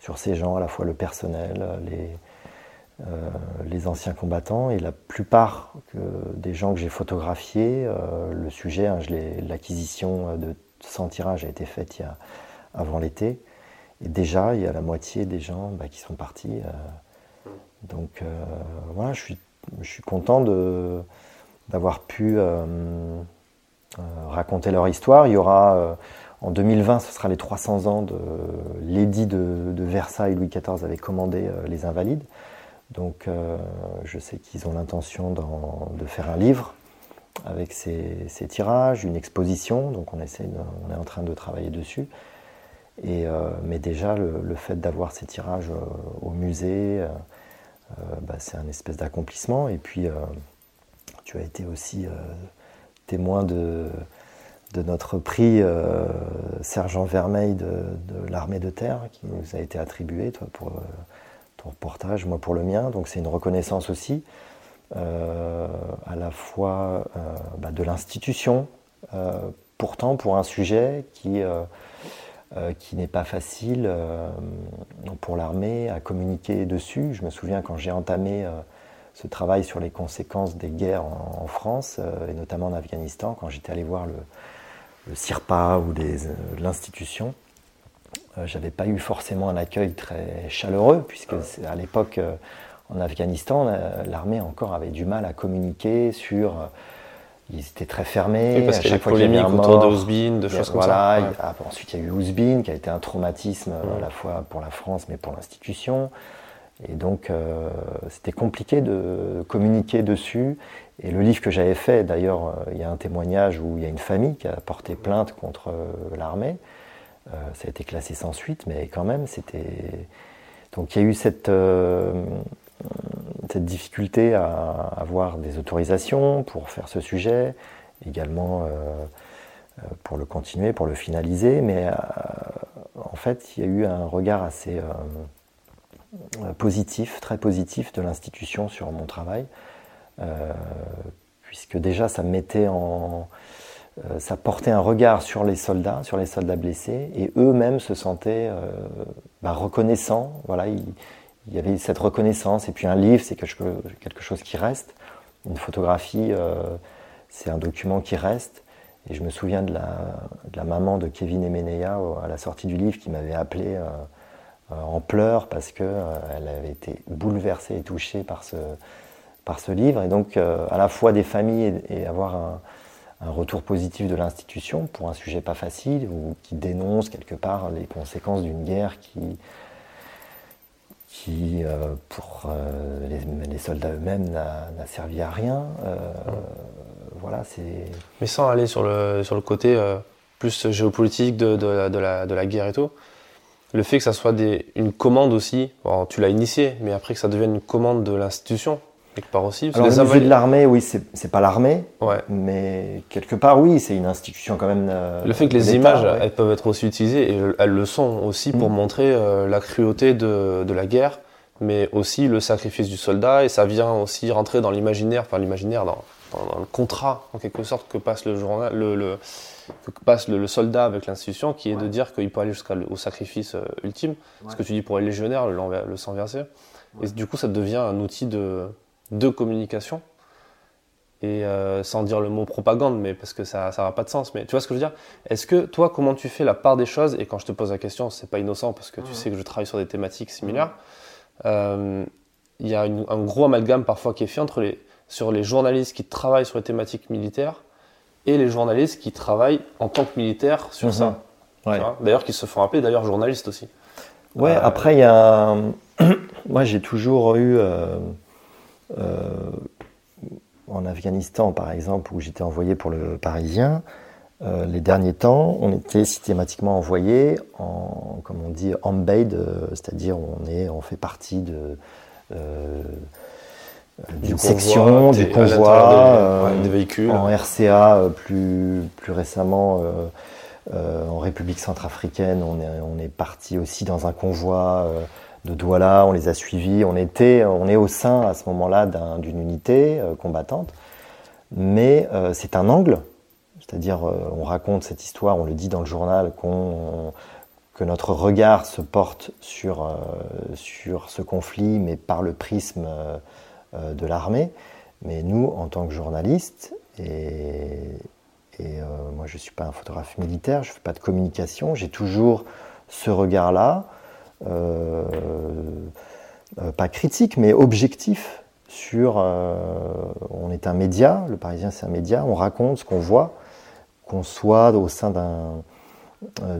S1: sur ces gens, à la fois le personnel, les, euh, les anciens combattants. Et la plupart des gens que j'ai photographiés, euh, le sujet, hein, l'acquisition de 100 tirages a été faite il y a, avant l'été. Et déjà, il y a la moitié des gens bah, qui sont partis. Euh. donc voilà, je suis, je suis content d'avoir pu euh, raconter leur histoire. Il y aura euh, en 2020, ce sera les 300 ans de l'édit de, Versailles. Louis XIV avait commandé euh, les Invalides. Donc je sais qu'ils ont l'intention de faire un livre avec ces, tirages, une exposition. Donc on, essaie on est en train de travailler dessus. Et, mais déjà, le, fait d'avoir ces tirages au musée, bah, c'est un espèce d'accomplissement. Et puis, tu as été aussi témoin de, de notre prix euh, Sergent Vermeil de, l'armée de terre qui nous a été attribué, toi pour euh, ton reportage, moi pour le mien. Donc c'est une reconnaissance aussi, euh, à la fois bah, de l'institution, pourtant pour un sujet qui, qui n'est pas facile pour l'armée à communiquer dessus. Je me souviens quand j'ai entamé ce travail sur les conséquences des guerres en, France, euh, et notamment en Afghanistan, quand j'étais allé voir le, le CIRPA ou euh, l'institution, euh, j'avais pas eu forcément un accueil très chaleureux, puisque à l'époque, en Afghanistan, l'armée encore avait du mal à communiquer sur ils étaient très fermés.
S2: parce qu'il y autour de de choses comme ça.
S1: ensuite, il y a eu Ousbin, qui a été un traumatisme à la fois pour la France, mais pour l'institution. Et donc, c'était compliqué de communiquer dessus. Et le livre que j'avais fait, d'ailleurs, il y a un témoignage où il y a une famille qui a porté plainte contre l'armée. ça a été classé sans suite, mais quand même, c'était. Donc, il y a eu cette cette difficulté à avoir des autorisations pour faire ce sujet, également euh, euh, pour le continuer, pour le finaliser, mais euh, en fait, il y a eu un regard assez positif, très positif de l'institution sur mon travail, puisque déjà ça mettait en, ça portait un regard sur les soldats, sur les soldats blessés, et eux-mêmes se sentaient bah, reconnaissants. Voilà, il y avait cette reconnaissance. Et puis un livre, c'est quelque chose qui reste. Une photographie, euh, c'est un document qui reste. Et je me souviens de la, maman de Kevin Emeneya à la sortie du livre qui m'avait appelé euh, euh, en pleurs parce qu'elle avait été bouleversée et touchée par ce, par ce livre. Et donc, à la fois des familles et, avoir un, un, retour positif de l'institution pour un sujet pas facile ou qui dénonce quelque part les conséquences d'une guerre qui, qui, euh, pour euh, les, soldats eux-mêmes, n'a servi à rien. Euh, voilà, c'est.
S2: Mais sans aller sur le, sur le côté plus géopolitique de, de, de, la, de, la, guerre et tout, le fait que ça soit des, une commande aussi, tu l'as initié, mais après que ça devienne une commande de l'institution, quelque part aussi.
S1: Alors, le musée de l'armée, oui, c'est pas l'armée, ouais. mais quelque part, oui, c'est une institution quand même.
S2: le fait que les images, elles peuvent être aussi utilisées, et elles le sont aussi pour mm. montrer euh, la cruauté de, de, la guerre, mais aussi le sacrifice du soldat, et ça vient aussi rentrer dans l'imaginaire, enfin l'imaginaire, dans, dans, le contrat, en quelque sorte, que passe le, journal, le, le que passe le, soldat avec l'institution, qui est de dire qu'il peut aller jusqu'au sacrifice euh, ultime. Ce que tu dis pour les légionnaires, le, le sang versé. Et du coup, ça devient un outil de, de communication. Et euh, sans dire le mot propagande, mais parce que ça n'a pas de sens. Mais tu vois ce que je veux dire? Est-ce que toi, comment tu fais la part des choses? Et quand je te pose la question, c'est pas innocent parce que tu sais que je travaille sur des thématiques similaires. Euh, il y a un gros amalgame parfois qui est fait entre les, sur les journalistes qui travaillent sur les thématiques militaires et les journalistes qui travaillent en tant que militaires sur ça. Mhm. D'ailleurs, qui se font appeler d'ailleurs journalistes aussi.
S1: Ouais, euh, après, il y a. Moi, j'ai toujours eu. Euh, en Afghanistan, par exemple, où j'étais envoyé pour le Parisien, euh, les derniers temps, on était systématiquement envoyé en, comme on dit, en baid, euh, c'est-à-dire on est, on fait partie de d'une section, du convoi,
S2: des, véhicules,
S1: en RCA plus plus récemment. en République centrafricaine, on est, on est parti aussi dans un convoi de Douala, on les a suivis, on était, on est au sein à ce moment-là d'une unité euh, combattante, mais euh, c'est un angle, c'est-à-dire euh, on raconte cette histoire, on le dit dans le journal, que notre regard se porte sur, sur ce conflit, mais par le prisme de l'armée. Mais nous, en tant que journalistes, et, et moi je ne suis pas un photographe militaire, je ne fais pas de communication, j'ai toujours ce regard-là. Euh, euh, pas critique, mais objectif sur. Euh, on est un média, le Parisien c'est un média, on raconte ce qu'on voit, qu'on soit au sein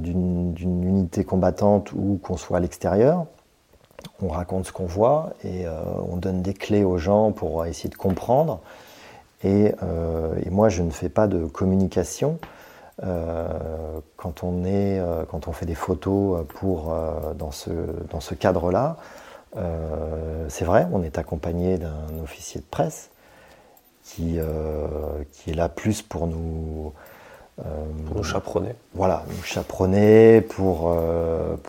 S1: d'une unité combattante ou qu'on soit à l'extérieur. On raconte ce qu'on voit et on donne des clés aux gens pour essayer de comprendre. Et, et, moi, je ne fais pas de communication. Euh, quand, on est, euh, quand on fait des photos pour, euh, dans ce, dans ce cadre-là, c'est vrai, on est accompagné d'un officier de presse qui, qui est là plus pour nous...
S2: pour nous chaperonner.
S1: Voilà, nous chaperonner, pour,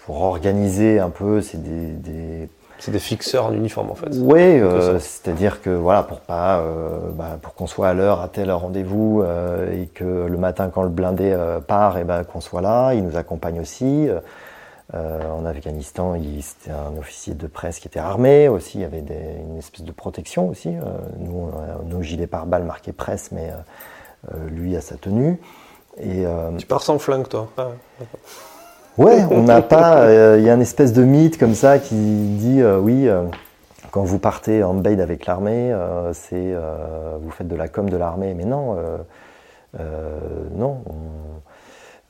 S1: pour organiser un peu, c'est des
S2: c'est des fixeurs en uniforme en fait.
S1: Oui, euh, c'est-à-dire que voilà, pour pas, euh, bah, pour qu'on soit à l'heure à tel rendez-vous euh, et que le matin quand le blindé part, et ben qu'on soit là. Il nous accompagne aussi. en Afghanistan, c'était un officier de presse qui était armé aussi. Il y avait une espèce de protection aussi. nous, on nos gilets pare-balles marqués presse, mais lui a sa tenue.
S2: Et, tu pars sans flingue, toi
S1: Ouais, on n'a pas. Euh, il y a une espèce de mythe comme ça qui dit euh, oui, euh, quand vous partez en baid avec l'armée, c'est vous faites de la com de l'armée. Mais non, non.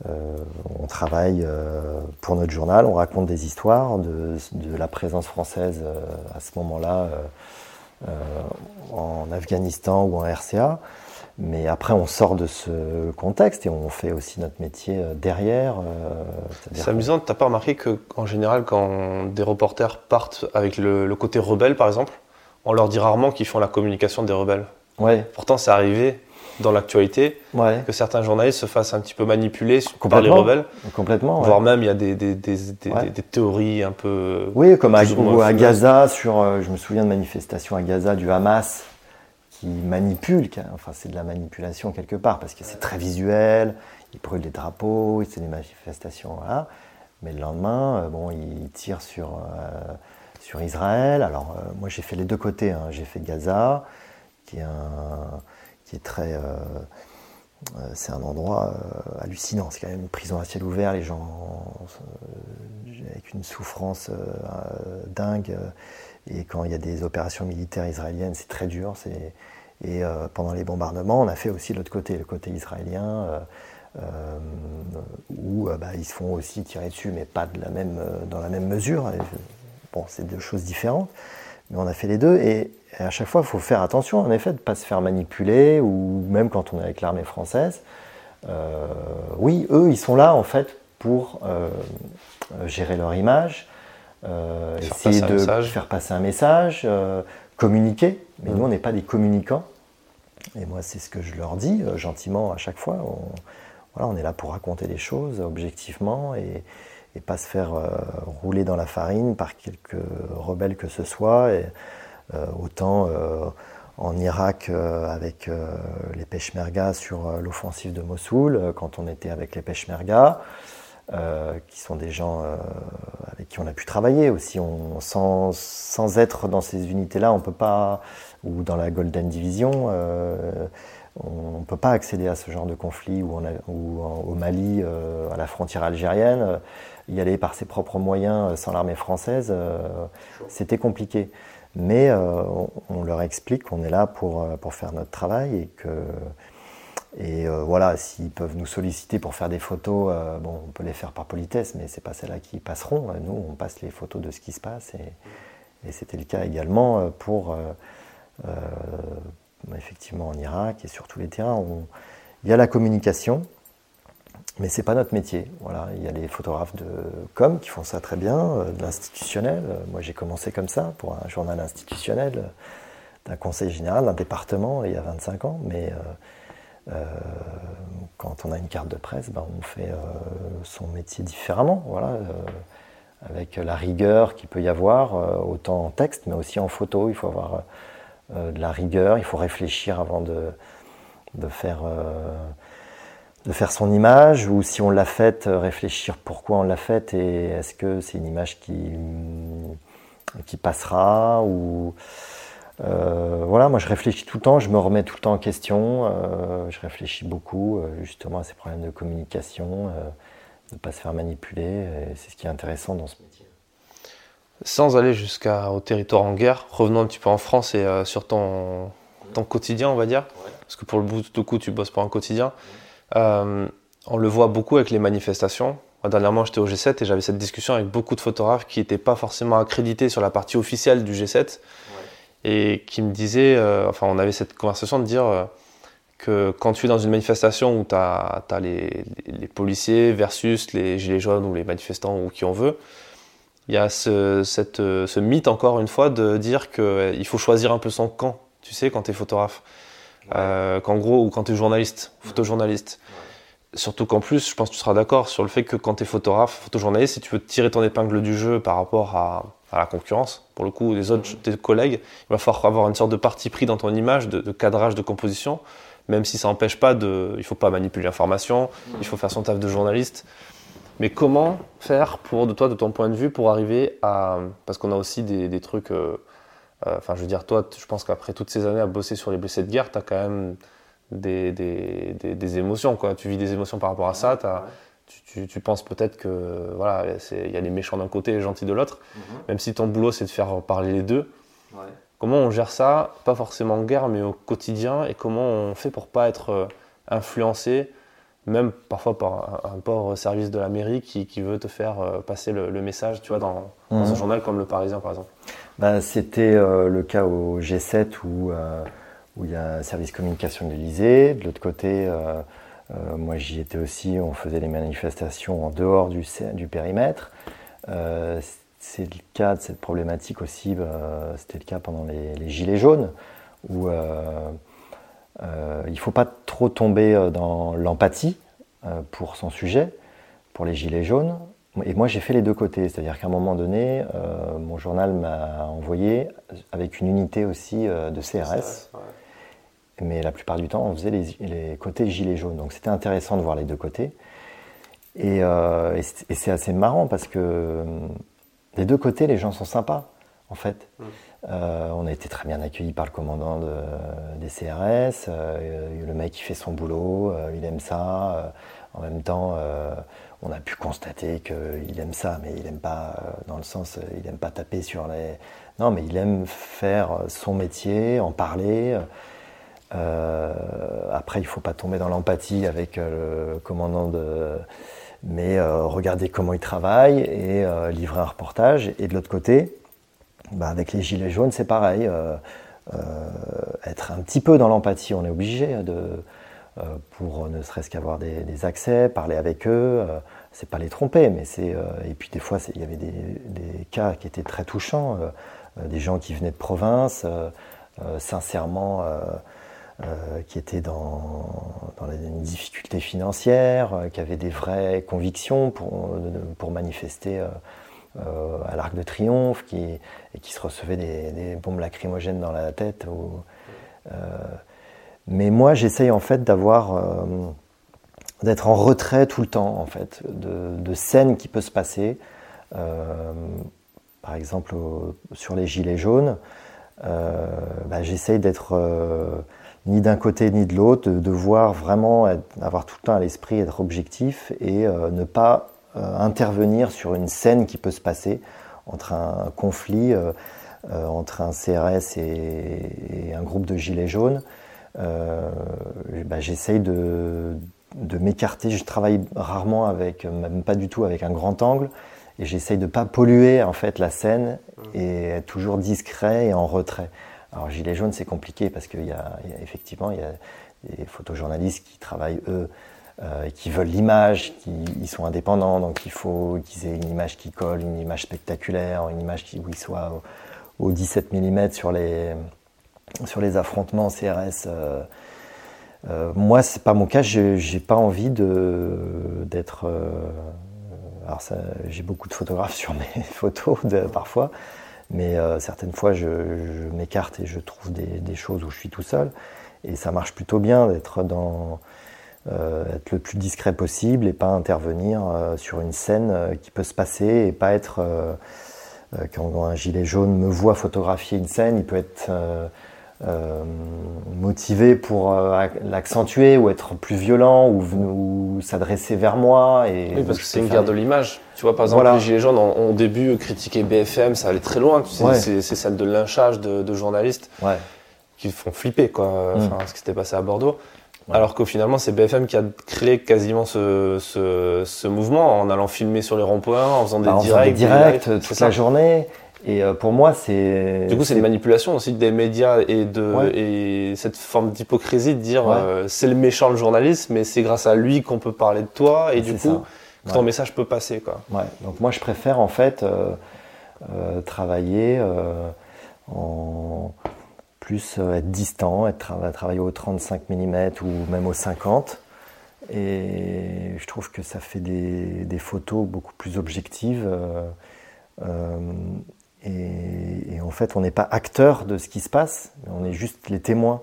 S1: on travaille pour notre journal, on raconte des histoires de, de la présence française à ce moment-là en Afghanistan ou en RCA. Mais après, on sort de ce contexte et on fait aussi notre métier euh, derrière. Euh,
S2: c'est amusant, t'as pas remarqué qu'en général, quand des reporters partent avec le, côté rebelle, par exemple, on leur dit rarement qu'ils font la communication des rebelles.
S1: Ouais.
S2: Pourtant, c'est arrivé dans l'actualité
S1: ouais.
S2: que certains journalistes se fassent un petit peu manipuler par les rebelles.
S1: Complètement.
S2: Voire même, il y a des, des, des, des, théories un peu.
S1: Oui, comme à, à Gaza, sur, euh, je me souviens de manifestations à Gaza du Hamas qui manipule, enfin c'est de la manipulation quelque part, parce que c'est très visuel, ils brûlent des drapeaux, c'est des manifestations, voilà. Mais le lendemain, euh, bon, ils tirent sur, euh, sur Israël. Alors euh, moi j'ai fait les deux côtés, hein. j'ai fait Gaza, qui est, un, qui est très... c'est un endroit hallucinant, c'est quand même une prison à ciel ouvert, les gens avec une souffrance dingue. Et quand il y a des opérations militaires israéliennes, c'est très dur. Et euh, pendant les bombardements, on a fait aussi l'autre côté, le côté israélien, euh, euh, où bah, ils se font aussi tirer dessus, mais pas dans la même mesure. bon, c'est deux choses différentes, mais on a fait les deux. Et, à chaque fois, il faut faire attention, en effet, de ne pas se faire manipuler, ou même quand on est avec l'armée française. oui, eux, ils sont là, en fait, pour gérer leur image, essayer de faire passer un message, euh, communiquer. Mais nous, mm. on n'est pas des communicants. Et moi, c'est ce que je leur dis euh, gentiment à chaque fois. On, voilà, on est là pour raconter les choses objectivement et, et pas se faire rouler dans la farine par quelques rebelles que ce soit. Et, autant en Irak avec les Peshmerga sur l'offensive de Mossoul, quand on était avec les Peshmerga. Euh, qui sont des gens euh, avec qui on a pu travailler aussi. On, sans, sans être dans ces unités-là, on peut pas, ou dans la Golden Division, euh, on ne peut pas accéder à ce genre de conflit, ou, ou au Mali, à la frontière algérienne, y aller par ses propres moyens sans l'armée française, c'était compliqué. Mais on, on, leur explique qu'on est là pour, pour faire notre travail et que et euh, voilà, s'ils peuvent nous solliciter pour faire des photos, euh, bon, on peut les faire par politesse, mais c'est pas celles-là qui passeront. Nous, on passe les photos de ce qui se passe, et, c'était le cas également euh, pour effectivement en Irak et sur tous les terrains. il y a la communication, mais c'est pas notre métier. Voilà, il y a les photographes de com qui font ça très bien, de l'institutionnel. Moi, j'ai commencé comme ça pour un journal institutionnel d'un conseil général, d'un département, il y a 25 ans, mais euh, quand on a une carte de presse, ben, on fait euh, son métier différemment, voilà, euh, avec la rigueur qu'il peut y avoir, autant en texte, mais aussi en photo. Il faut avoir de la rigueur, il faut réfléchir avant de, de faire de faire son image ou si on l'a faite, réfléchir pourquoi on l'a faite et est-ce que c'est une image qui, qui passera ou euh, voilà, moi je réfléchis tout le temps, je me remets tout le temps en question, euh, je réfléchis beaucoup euh, justement à ces problèmes de communication, de ne pas se faire manipuler, c'est ce qui est intéressant dans ce métier.
S2: Sans aller jusqu'au territoire en guerre, revenons un petit peu en France et sur ton, ton, quotidien, on va dire, parce que pour le bout de coup, tu bosses pour un quotidien. on le voit beaucoup avec les manifestations. Dernièrement, j'étais au G7 et j'avais cette discussion avec beaucoup de photographes qui n'étaient pas forcément accrédités sur la partie officielle du G7 et qui me disait, euh, enfin on avait cette conversation de dire euh, que quand tu es dans une manifestation où tu as, les, les, policiers versus les gilets jaunes ou les manifestants ou qui on veut, il y a ce, cette, ce mythe encore une fois de dire qu'il euh, faut choisir un peu son camp, tu sais, quand tu es photographe. qu'en gros, ou quand tu es journaliste, photojournaliste. Surtout qu'en plus, je pense que tu seras d'accord sur le fait que quand tu es photographe, photojournaliste, si tu veux tirer ton épingle du jeu par rapport à, à la concurrence, pour le coup, les autres tes collègues, il va falloir avoir une sorte de parti pris dans ton image, de, cadrage, de composition, même si ça n'empêche pas de. Il faut pas manipuler l'information, il faut faire son taf de journaliste. Mais comment faire, pour, de toi, de ton point de vue, pour arriver à. Parce qu'on a aussi des, trucs. Euh, euh, enfin, je veux dire, toi, je pense qu'après toutes ces années à bosser sur les blessés de guerre, tu as quand même des, des, émotions, quoi. Tu vis des émotions par rapport à ça. As, tu, penses peut-être que voilà, il y a les méchants d'un côté et les gentils de l'autre, mhm. même si ton boulot c'est de faire parler les deux. Comment on gère ça, pas forcément en guerre, mais au quotidien, et comment on fait pour pas être euh, influencé, même parfois par un, pauvre service de la mairie qui, veut te faire passer le, message, tu vois, dans, un mhm. journal comme Le Parisien, par exemple
S1: bah, C'était le cas au G7 où, où il y a un service communication de l'Elysée. De l'autre côté, moi j'y étais aussi, on faisait les manifestations en dehors du, du périmètre c'est le cas de cette problématique aussi, euh, c'était le cas pendant les, Gilets jaunes, où euh, euh, il ne faut pas trop tomber dans l'empathie pour son sujet, pour les Gilets jaunes. Et moi, j'ai fait les deux côtés, c'est-à-dire qu'à un moment donné, mon journal m'a envoyé avec une unité aussi de CRS. Mais la plupart du temps, on faisait les, côtés gilets jaunes. Donc c'était intéressant de voir les deux côtés. Et, et c'est assez marrant parce que des deux côtés, les gens sont sympas, en fait. Mm. Euh, on a été très bien accueillis par le commandant des CRS. Euh, le mec, il fait son boulot, euh, il aime ça. en même temps, on a pu constater qu'il aime ça, mais il aime pas, dans le sens, il aime pas taper sur les. Non, mais il aime faire son métier, en parler. Après, il faut pas tomber dans l'empathie avec le commandant de mais euh, regarder comment ils travaillent et euh, livrer un reportage. Et de l'autre côté, bah, avec les gilets jaunes, c'est pareil. Euh, être un petit peu dans l'empathie, on est obligé de, pour ne serait-ce qu'avoir des, accès, parler avec eux. c'est pas les tromper, mais c'est. et puis des fois, il y avait des, cas qui étaient très touchants, des gens qui venaient de province, sincèrement euh, qui étaient dans, dans une difficulté financière, euh, qui avaient des vraies convictions pour, pour manifester euh, à l'Arc de Triomphe, qui, et qui se recevaient des, bombes lacrymogènes dans la tête. mais moi, j'essaye en fait d'avoir, d'être en retrait tout le temps, en fait, de, de scènes qui peuvent se passer. par exemple, sur les gilets jaunes, bah, j'essaye d'être ni d'un côté ni de l'autre, de, voir vraiment avoir tout le temps à l'esprit, être objectif et euh, ne pas euh, intervenir sur une scène qui peut se passer entre un conflit euh, entre un CRS et, un groupe de gilets jaunes. Bah, j'essaye de, m'écarter. Je travaille rarement avec, même pas du tout avec un grand angle, et j'essaye de pas polluer en fait la scène et être toujours discret et en retrait. Alors Gilets jaunes, c'est compliqué parce qu'il y, a effectivement il y a des photojournalistes qui travaillent eux, euh, qui veulent l'image, qui ils sont indépendants, donc il faut qu'ils aient une image qui colle, une image spectaculaire, une image qui, où ils soient au, 17 mm sur les sur les affrontements CRS. Euh, euh, moi, c'est pas mon cas. J'ai pas envie d'être. Euh, alors, j'ai beaucoup de photographes sur mes photos parfois. Mais euh, certaines fois, je, m'écarte et je trouve des, choses où je suis tout seul. Et ça marche plutôt bien d'être dans euh, être le plus discret possible et pas intervenir euh, sur une scène qui peut se passer et pas être quand un gilet jaune me voit photographier une scène, il peut être euh, motivé pour euh, l'accentuer ou être plus violent ou, s'adresser vers moi. Et
S2: oui, parce que c'est une guerre de l'image. Tu vois, par exemple, les Gilets jaunes ont, au début critiqué BFM, ça allait très loin. Tu sais, C'est celle de lynchage de, journalistes
S1: ouais.
S2: qui font flipper, quoi, mm. ce qui s'était passé à Bordeaux. Alors qu'au finalement, c'est BFM qui a créé quasiment ce, ce, mouvement en allant filmer sur les ronds-points, en faisant des bah, directs.
S1: Des directs toute la journée. Et euh, pour moi, c'est.
S2: Du coup, c'est une manipulation aussi des médias et de et cette forme d'hypocrisie de dire euh, c'est le méchant le journaliste, mais c'est grâce à lui qu'on peut parler de toi et du coup ton message peut passer quoi.
S1: Ouais. Donc moi, je préfère en fait euh, travailler en plus être distant, être travailler au 35 mm ou même au 50. Et je trouve que ça fait des, des photos beaucoup plus objectives. Et, en fait, on n'est pas acteur de ce qui se passe, on est juste les témoins.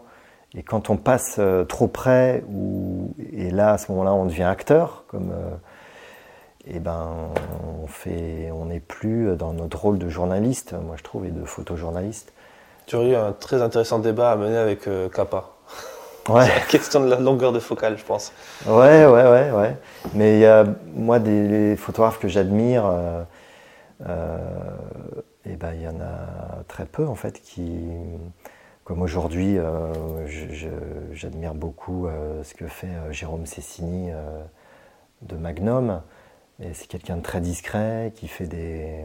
S1: Et quand on passe euh, trop près, ou, et là, à ce moment-là, on devient acteur, comme, et euh, eh ben, on fait, on n'est plus dans notre rôle de journaliste, moi je trouve, et de photojournaliste.
S2: Tu aurais eu un très intéressant débat à mener avec euh, Kappa. Ouais. la question de la longueur de focale, je pense.
S1: Ouais, ouais, ouais, ouais. Mais il y a, moi, des photographes que j'admire, et eh ben, il y en a très peu en fait qui, comme aujourd'hui, j'admire beaucoup ce que fait Jérôme Cessini de Magnum. C'est quelqu'un de très discret, qui fait des,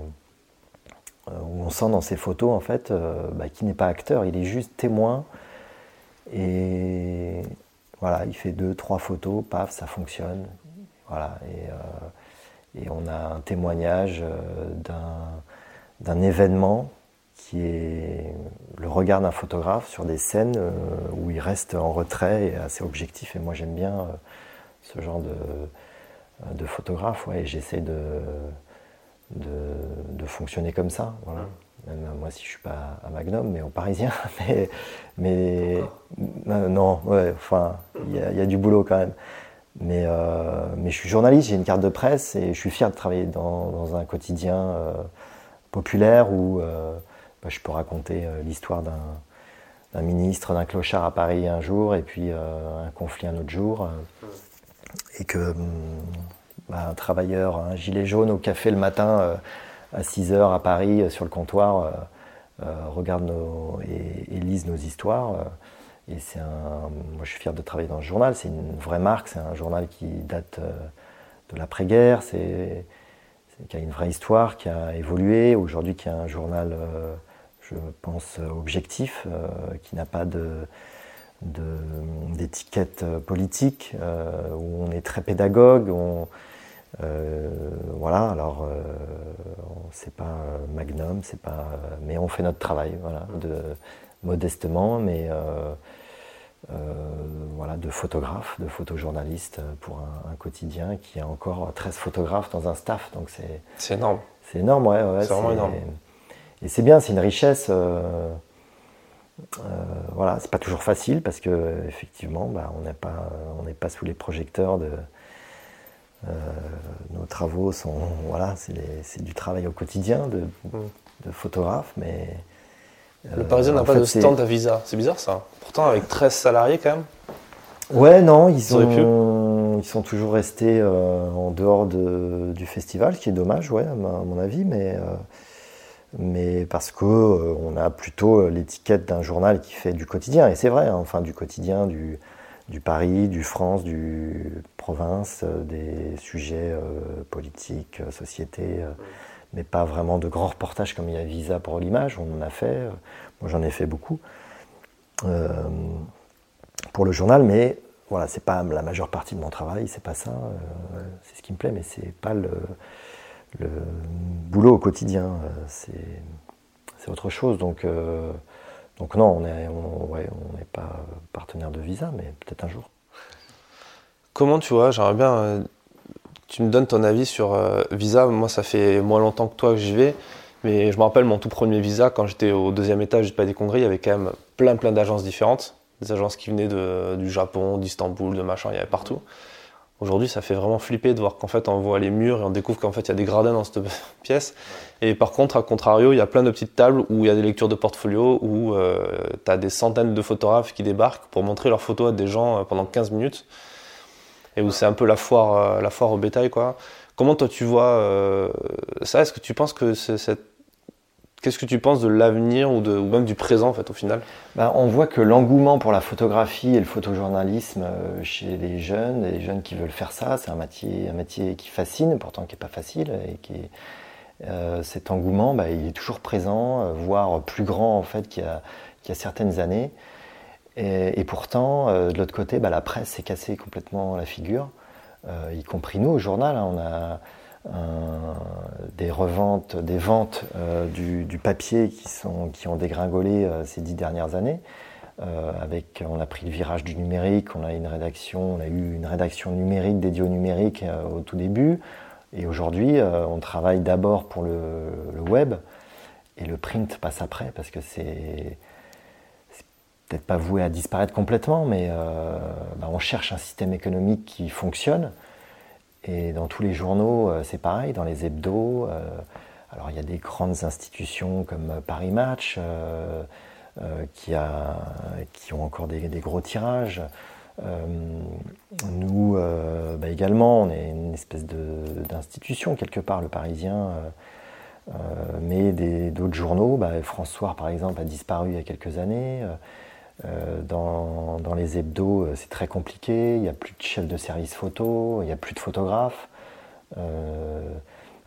S1: où on sent dans ses photos en fait bah, qu'il n'est pas acteur, il est juste témoin. Et voilà, il fait deux, trois photos, paf, ça fonctionne. Voilà, et, et on a un témoignage d'un événement qui est le regard d'un photographe sur des scènes où il reste en retrait et assez objectif. Et moi j'aime bien ce genre de, de photographe, ouais, et j'essaie de, de, fonctionner comme ça. Voilà. Même moi, si je suis pas à Magnum, mais au Parisien. Mais, mais euh, non, ouais, enfin, il y, a du boulot quand même. Mais, euh, mais je suis journaliste, j'ai une carte de presse et je suis fier de travailler dans, un quotidien euh, populaire où bah, je peux raconter l'histoire d'un ministre, d'un clochard à Paris un jour et puis un conflit un autre jour. et que hum, bah, un travailleur, un gilet jaune au café le matin euh, à 6 h à Paris euh, sur le comptoir euh, regarde nos, et, lise nos histoires. et c'est un, moi je suis fier de travailler dans ce journal, c'est une vraie marque, c'est un journal qui date de l'après-guerre, c'est qui a une vraie histoire, qui a évolué, aujourd'hui qui est un journal, je pense, objectif, qui n'a pas d'étiquette politique, où on est très pédagogue, on, euh, voilà, alors euh, c'est pas magnum, c'est pas, mais on fait notre travail, voilà, de, modestement, mais euh, voilà, de photographe, de photojournaliste pour un, quotidien qui a encore 13 photographes dans un staff, donc c'est.
S2: C'est énorme.
S1: C'est énorme, ouais.
S2: c'est vraiment énorme.
S1: Et c'est bien, c'est une richesse. Euh, voilà, c'est pas toujours facile parce que effectivement, bah, on n'est pas, on n'est pas sous les projecteurs de, euh, nos travaux sont, voilà, c'est du travail au quotidien de, mm. photographe, mais.
S2: Euh, le Parisien n'a pas de stand à visa, c'est bizarre ça. Pourtant, avec 13 salariés quand même.
S1: Ouais, non, ils, sont, ils sont toujours restés euh, en dehors de, du festival, ce qui est dommage, ouais, à, mon avis, mais, mais parce qu'on on a plutôt l'étiquette d'un journal qui fait du quotidien, et c'est vrai, hein, enfin du quotidien, du, du Paris, du France, du province, euh, des sujets euh, politiques, euh, société, mais pas vraiment de grands reportages comme il y a Visa pour l'image, on en a fait, moi j'en ai fait beaucoup pour le journal, mais voilà, c'est pas la majeure partie de mon travail, c'est pas ça, c'est ce qui me plaît, mais c'est pas le, boulot au quotidien, c'est autre chose, donc donc non, on n'est on, pas partenaire de Visa, mais peut-être un jour.
S2: Comment tu vois, j'aimerais bien, euh, tu me donnes ton avis sur euh, Visa. Moi, ça fait moins longtemps que toi que j'y vais, mais je me rappelle mon tout premier Visa, quand j'étais au deuxième étage du Palais des Congrès, il y avait quand même plein plein d'agences différentes. Des agences qui venaient du Japon, d'Istanbul, de machin, il y avait partout. Aujourd'hui, ça fait vraiment flipper de voir qu'en fait, on voit les murs et on découvre qu'en fait, il y a des gradins dans cette pièce. Et par contre, à contrario, il y a plein de petites tables où il y a des lectures de portfolio, où euh, tu as des centaines de photographes qui débarquent pour montrer leurs photos à des gens euh, pendant 15 minutes. Et où c'est un peu la foire, euh, la foire au bétail, quoi. Comment toi tu vois ça? Est-ce que tu penses que cette Qu'est-ce que tu penses de l'avenir ou, ou, même du présent en fait au final?
S1: Bah, On voit que l'engouement pour la photographie et le photojournalisme euh, chez les jeunes, les jeunes qui veulent faire ça, c'est un métier, un métier qui fascine, pourtant qui n'est pas facile. Et qui euh, cet engouement, bah, il est toujours présent, euh, voire plus grand en fait qu'il y, a certaines années. Et, pourtant, de l'autre côté, bah, la presse s'est cassée complètement la figure, y compris nous au journal. Hein, on a des reventes, des ventes euh, du, papier qui, ont dégringolé euh, ces dix dernières années. Euh, avec, on a pris le virage du numérique, on a une rédaction, on a eu une rédaction numérique dédiée au numérique au tout début, et aujourd'hui on travaille d'abord pour le, web et le print passe après parce que c'est peut-être pas voué à disparaître complètement, mais bah, on cherche un système économique qui fonctionne et dans tous les journaux, euh, c'est pareil, dans les hebdos. Euh, alors il y a des grandes institutions comme Paris Match euh, qui, ont encore des, gros tirages. nous bah également, on est une espèce d'institution quelque part, le Parisien. mais d'autres journaux, bah, François par exemple a disparu il y a quelques années. Dans, dans, les hebdos, c'est très compliqué. Il n'y a plus de chef de service photo, il n'y a plus de photographes.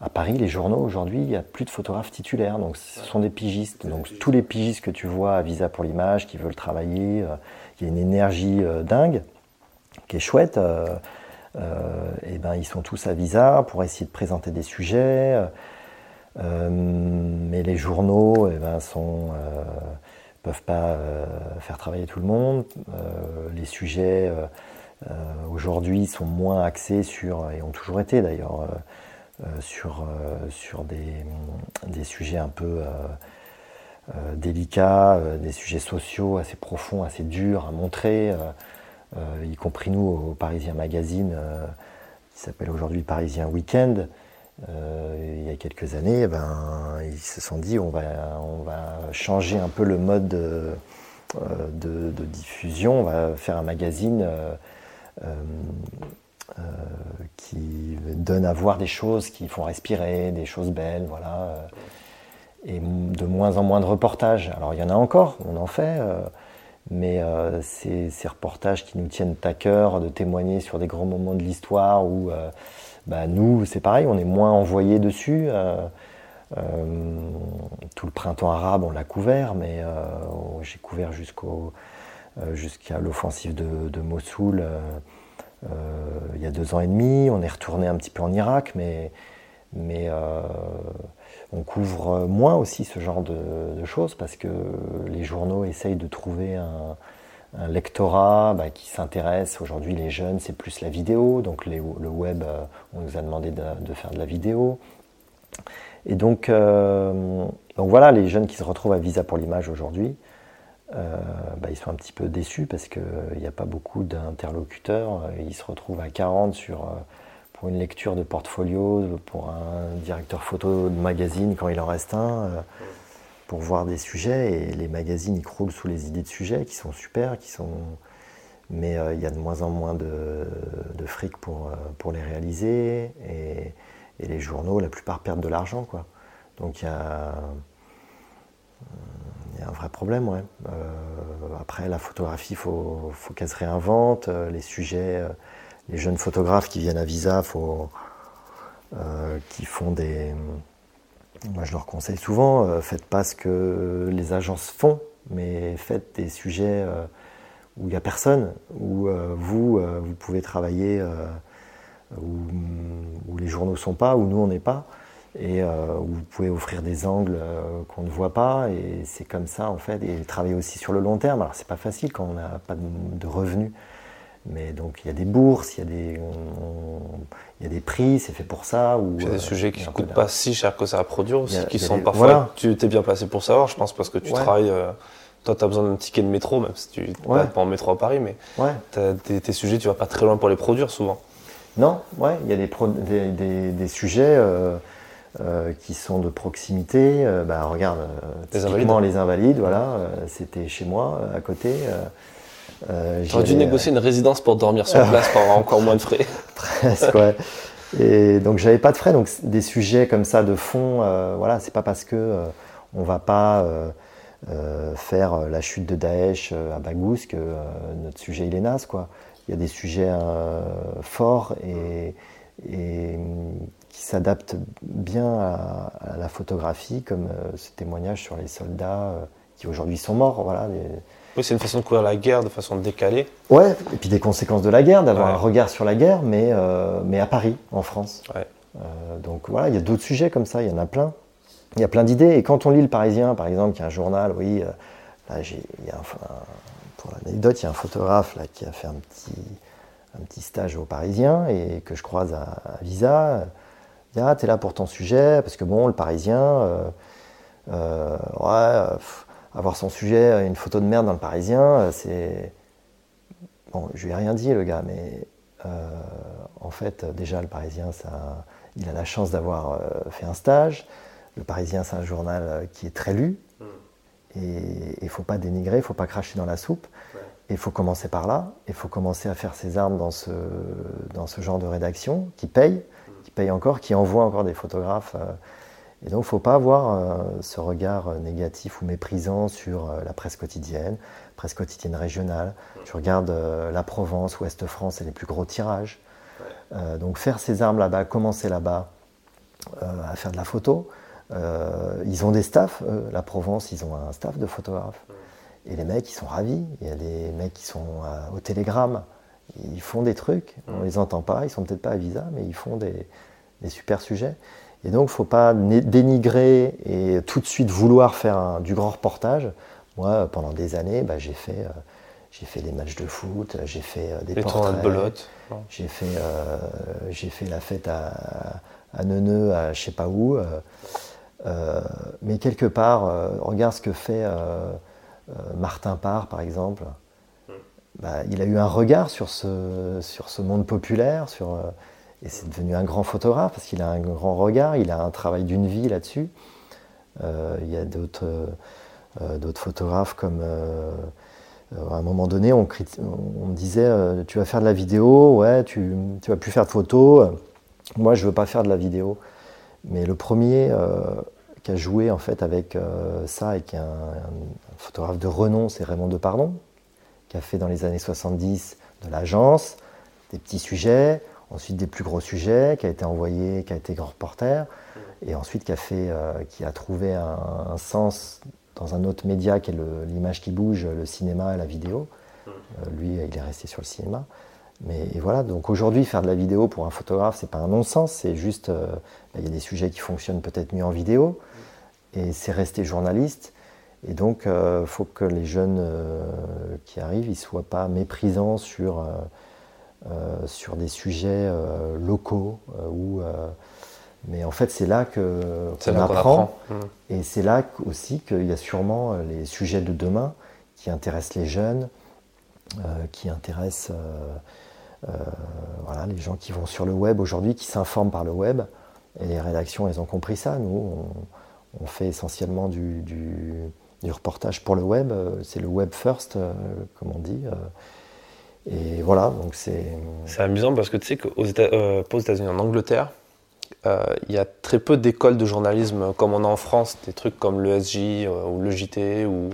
S1: À Paris, les journaux, aujourd'hui, il n'y a plus de photographes titulaires. Donc, ce sont des pigistes. Donc, tous les pigistes que tu vois à Visa pour l'image, qui veulent travailler, euh, il y a une énergie euh, dingue, qui est chouette. Euh, et ben, ils sont tous à Visa pour essayer de présenter des sujets. mais les journaux eh ben, sont, peuvent pas faire travailler tout le monde. les sujets aujourd'hui sont moins axés sur, et ont toujours été d'ailleurs, euh, sur, euh, sur des, des, sujets un peu euh, délicats, des sujets sociaux assez profonds, assez durs à montrer, y compris nous au Parisien Magazine, qui s'appelle aujourd'hui Parisien Weekend. Il y a quelques années, eh ben, ils se sont dit on va, on va changer un peu le mode de, de, diffusion, on va faire un magazine euh, qui donnent à voir des choses qui font respirer, des choses belles, voilà. Euh, et de moins en moins de reportages. Alors il y en a encore, on en fait, euh, mais ces, reportages qui nous tiennent à cœur de témoigner sur des grands moments de l'histoire où bah, nous, c'est pareil, on est moins envoyés dessus. tout le printemps arabe, on l'a couvert, mais j'ai couvert jusqu'au jusqu'à l'offensive de, de, Mossoul euh, il y a deux ans et demi. On est retourné un petit peu en Irak, mais, euh, on couvre moins aussi ce genre de, choses parce que les journaux essayent de trouver un, lectorat bah, qui s'intéresse. Aujourd'hui, les jeunes, c'est plus la vidéo. Donc le web, euh, on nous a demandé de, faire de la vidéo. Et donc, donc, voilà, les jeunes qui se retrouvent à Visa pour l'image aujourd'hui, euh, bah, ils sont un petit peu déçus parce qu'il n'y a pas beaucoup d'interlocuteurs. Ils se retrouvent à 40 sur, euh, pour une lecture de portfolio, pour un directeur photo de magazine quand il en reste un, euh, pour voir des sujets. Et les magazines, ils croulent sous les idées de sujets qui sont super, qui sont... mais il y a de moins en moins de, fric pour, pour les réaliser. Et, et, les journaux, la plupart perdent de l'argent. Quoi. Donc il y a a un vrai problème, ouais. Euh, après, la photographie, faut, faut qu'elle se réinvente. Euh, les sujets, euh, les jeunes photographes qui viennent à Visa, faut, qui font des. Moi, je leur conseille souvent, faites pas ce que les agences font, mais faites des sujets où il n'y a personne, où vous, vous pouvez travailler, où, les journaux sont pas, où nous, on n'est pas et euh, où vous pouvez offrir des angles euh, qu'on ne voit pas et c'est comme ça en fait et travailler aussi sur le long terme. Alors c'est pas facile quand on n'a pas de, revenus mais donc il y a des bourses il y a des il y a des prix c'est fait pour ça ou
S2: il y a des sujets qui ne coûtent pas si cher que ça à produire aussi qui sont parfois tu es bien placé pour savoir je pense parce que tu travailles euh, toi, tu as besoin d'un ticket de métro, même si tu n'es pas en métro à Paris, mais tes, tes, sujets, tu vas pas très loin pour les produire souvent.
S1: Non, ouais, il y a des, des, des, des sujets. Euh, qui sont de proximité. Euh, bah, regarde, euh, les invalides. les invalides, voilà, c'était chez moi, à côté.
S2: J'aurais dû négocier une résidence pour dormir sur place pour avoir encore moins de frais.
S1: Presque, ouais. Et donc j'avais pas de frais, donc des sujets comme ça de fond, voilà, c'est pas parce que on va pas faire la chute de Daesh à Bagous que notre sujet il est naze, quoi. Il y a des sujets forts et, et qui s'adapte bien à, la photographie, comme euh, ce témoignage sur les soldats euh, qui aujourd'hui sont morts. Voilà,
S2: Oui, c'est une façon de couvrir la guerre de façon décalée.
S1: Ouais, et puis des conséquences de la guerre, d'avoir un regard sur la guerre, mais, euh, mais à Paris, en France. donc voilà, il y a d'autres sujets comme ça, il y en a plein. Il y a plein d'idées, et quand on lit le Parisien, par exemple, qui est un journal, oui, là, il y a pour l'anecdote, il y a un photographe là, qui a fait un petit, un petit stage au Parisien et que je croise à, à Visa ah, t'es là pour ton sujet, parce que bon, le Parisien, euh, euh, ouais, avoir son sujet, une photo de merde dans le Parisien, euh, c'est. Bon, je lui ai rien dit, le gars, mais en fait, déjà, le Parisien, ça, il a la chance d'avoir fait un stage. Le Parisien, c'est un journal qui est très lu. Mm. Et il ne faut pas dénigrer, il ne faut pas cracher dans la soupe. Il faut commencer par là. Il faut commencer à faire ses armes dans ce, dans ce genre de rédaction qui paye qui paye encore, qui envoie encore des photographes. Euh, Et donc, il ne faut pas avoir ce regard négatif ou méprisant sur la presse quotidienne, presse quotidienne régionale. Tu regardes la Provence, Ouest France, c'est les plus gros tirages. donc, faire ses armes là-bas, commencer là-bas, à faire de la photo. ils ont des staffs, la Provence, ils ont un staff de photographes. Et les mecs, ils sont ravis. Il y a des mecs qui sont au télégramme, ils font des trucs, on ne les entend pas, ils sont peut-être pas à visa, mais ils font des, super sujets. Et donc, il ne faut pas dénigrer et tout de suite vouloir faire du grand reportage. Moi, pendant des années, bah, j'ai fait, euh, j'ai fait des matchs de foot, j'ai fait euh, des portraits. De j'ai fait, euh, j'ai fait la fête à, à Neuneu, à je sais pas où. mais quelque part, regarde ce que fait Martin Parr, par exemple. Bah, il a eu un regard sur ce, sur ce monde populaire, sur, et c'est devenu un grand photographe parce qu'il a un grand regard, il a un travail d'une vie là-dessus. Euh, il y a d'autres euh, photographes comme à un moment donné, on, me disait tu vas faire de la vidéo, ouais, tu, tu vas plus faire de photos. Moi, je veux pas faire de la vidéo. Mais le premier qui a joué en fait avec ça et qui est un, un photographe de renom, c'est Raymond Depardon, qui a fait dans les années 70 de l'agence, des petits sujets, ensuite des plus gros sujets, qui a été envoyé, qui a été grand reporter, et ensuite qui a, euh, trouvé un, sens dans un autre média qui est l'image qui bouge, le cinéma et la vidéo. Euh, lui, il est resté sur le cinéma. Mais voilà, donc aujourd'hui, faire de la vidéo pour un photographe, c'est pas un non-sens, c'est juste, euh, bah, il y a des sujets qui fonctionnent peut-être mieux en vidéo, et c'est rester journaliste, et donc, il faut que les jeunes qui arrivent, ne soient pas méprisants sur, sur des sujets locaux. Ou, mais en fait, c'est là qu'on apprend. Et c'est là aussi qu'il y a sûrement les sujets de demain qui intéressent les jeunes, qui intéressent voilà, les gens qui vont sur le web aujourd'hui, qui s'informent par le web. Et les rédactions, elles ont compris ça. Nous, on, fait essentiellement du du reportage pour le web. Euh, c'est le web first, euh, comme on dit. Euh. Et voilà, donc c'est.
S2: C'est amusant parce que tu sais qu'aux aux États-Unis, en Angleterre, il y a très peu d'écoles de journalisme comme on a en France, des trucs comme le SJ ou le JT ou,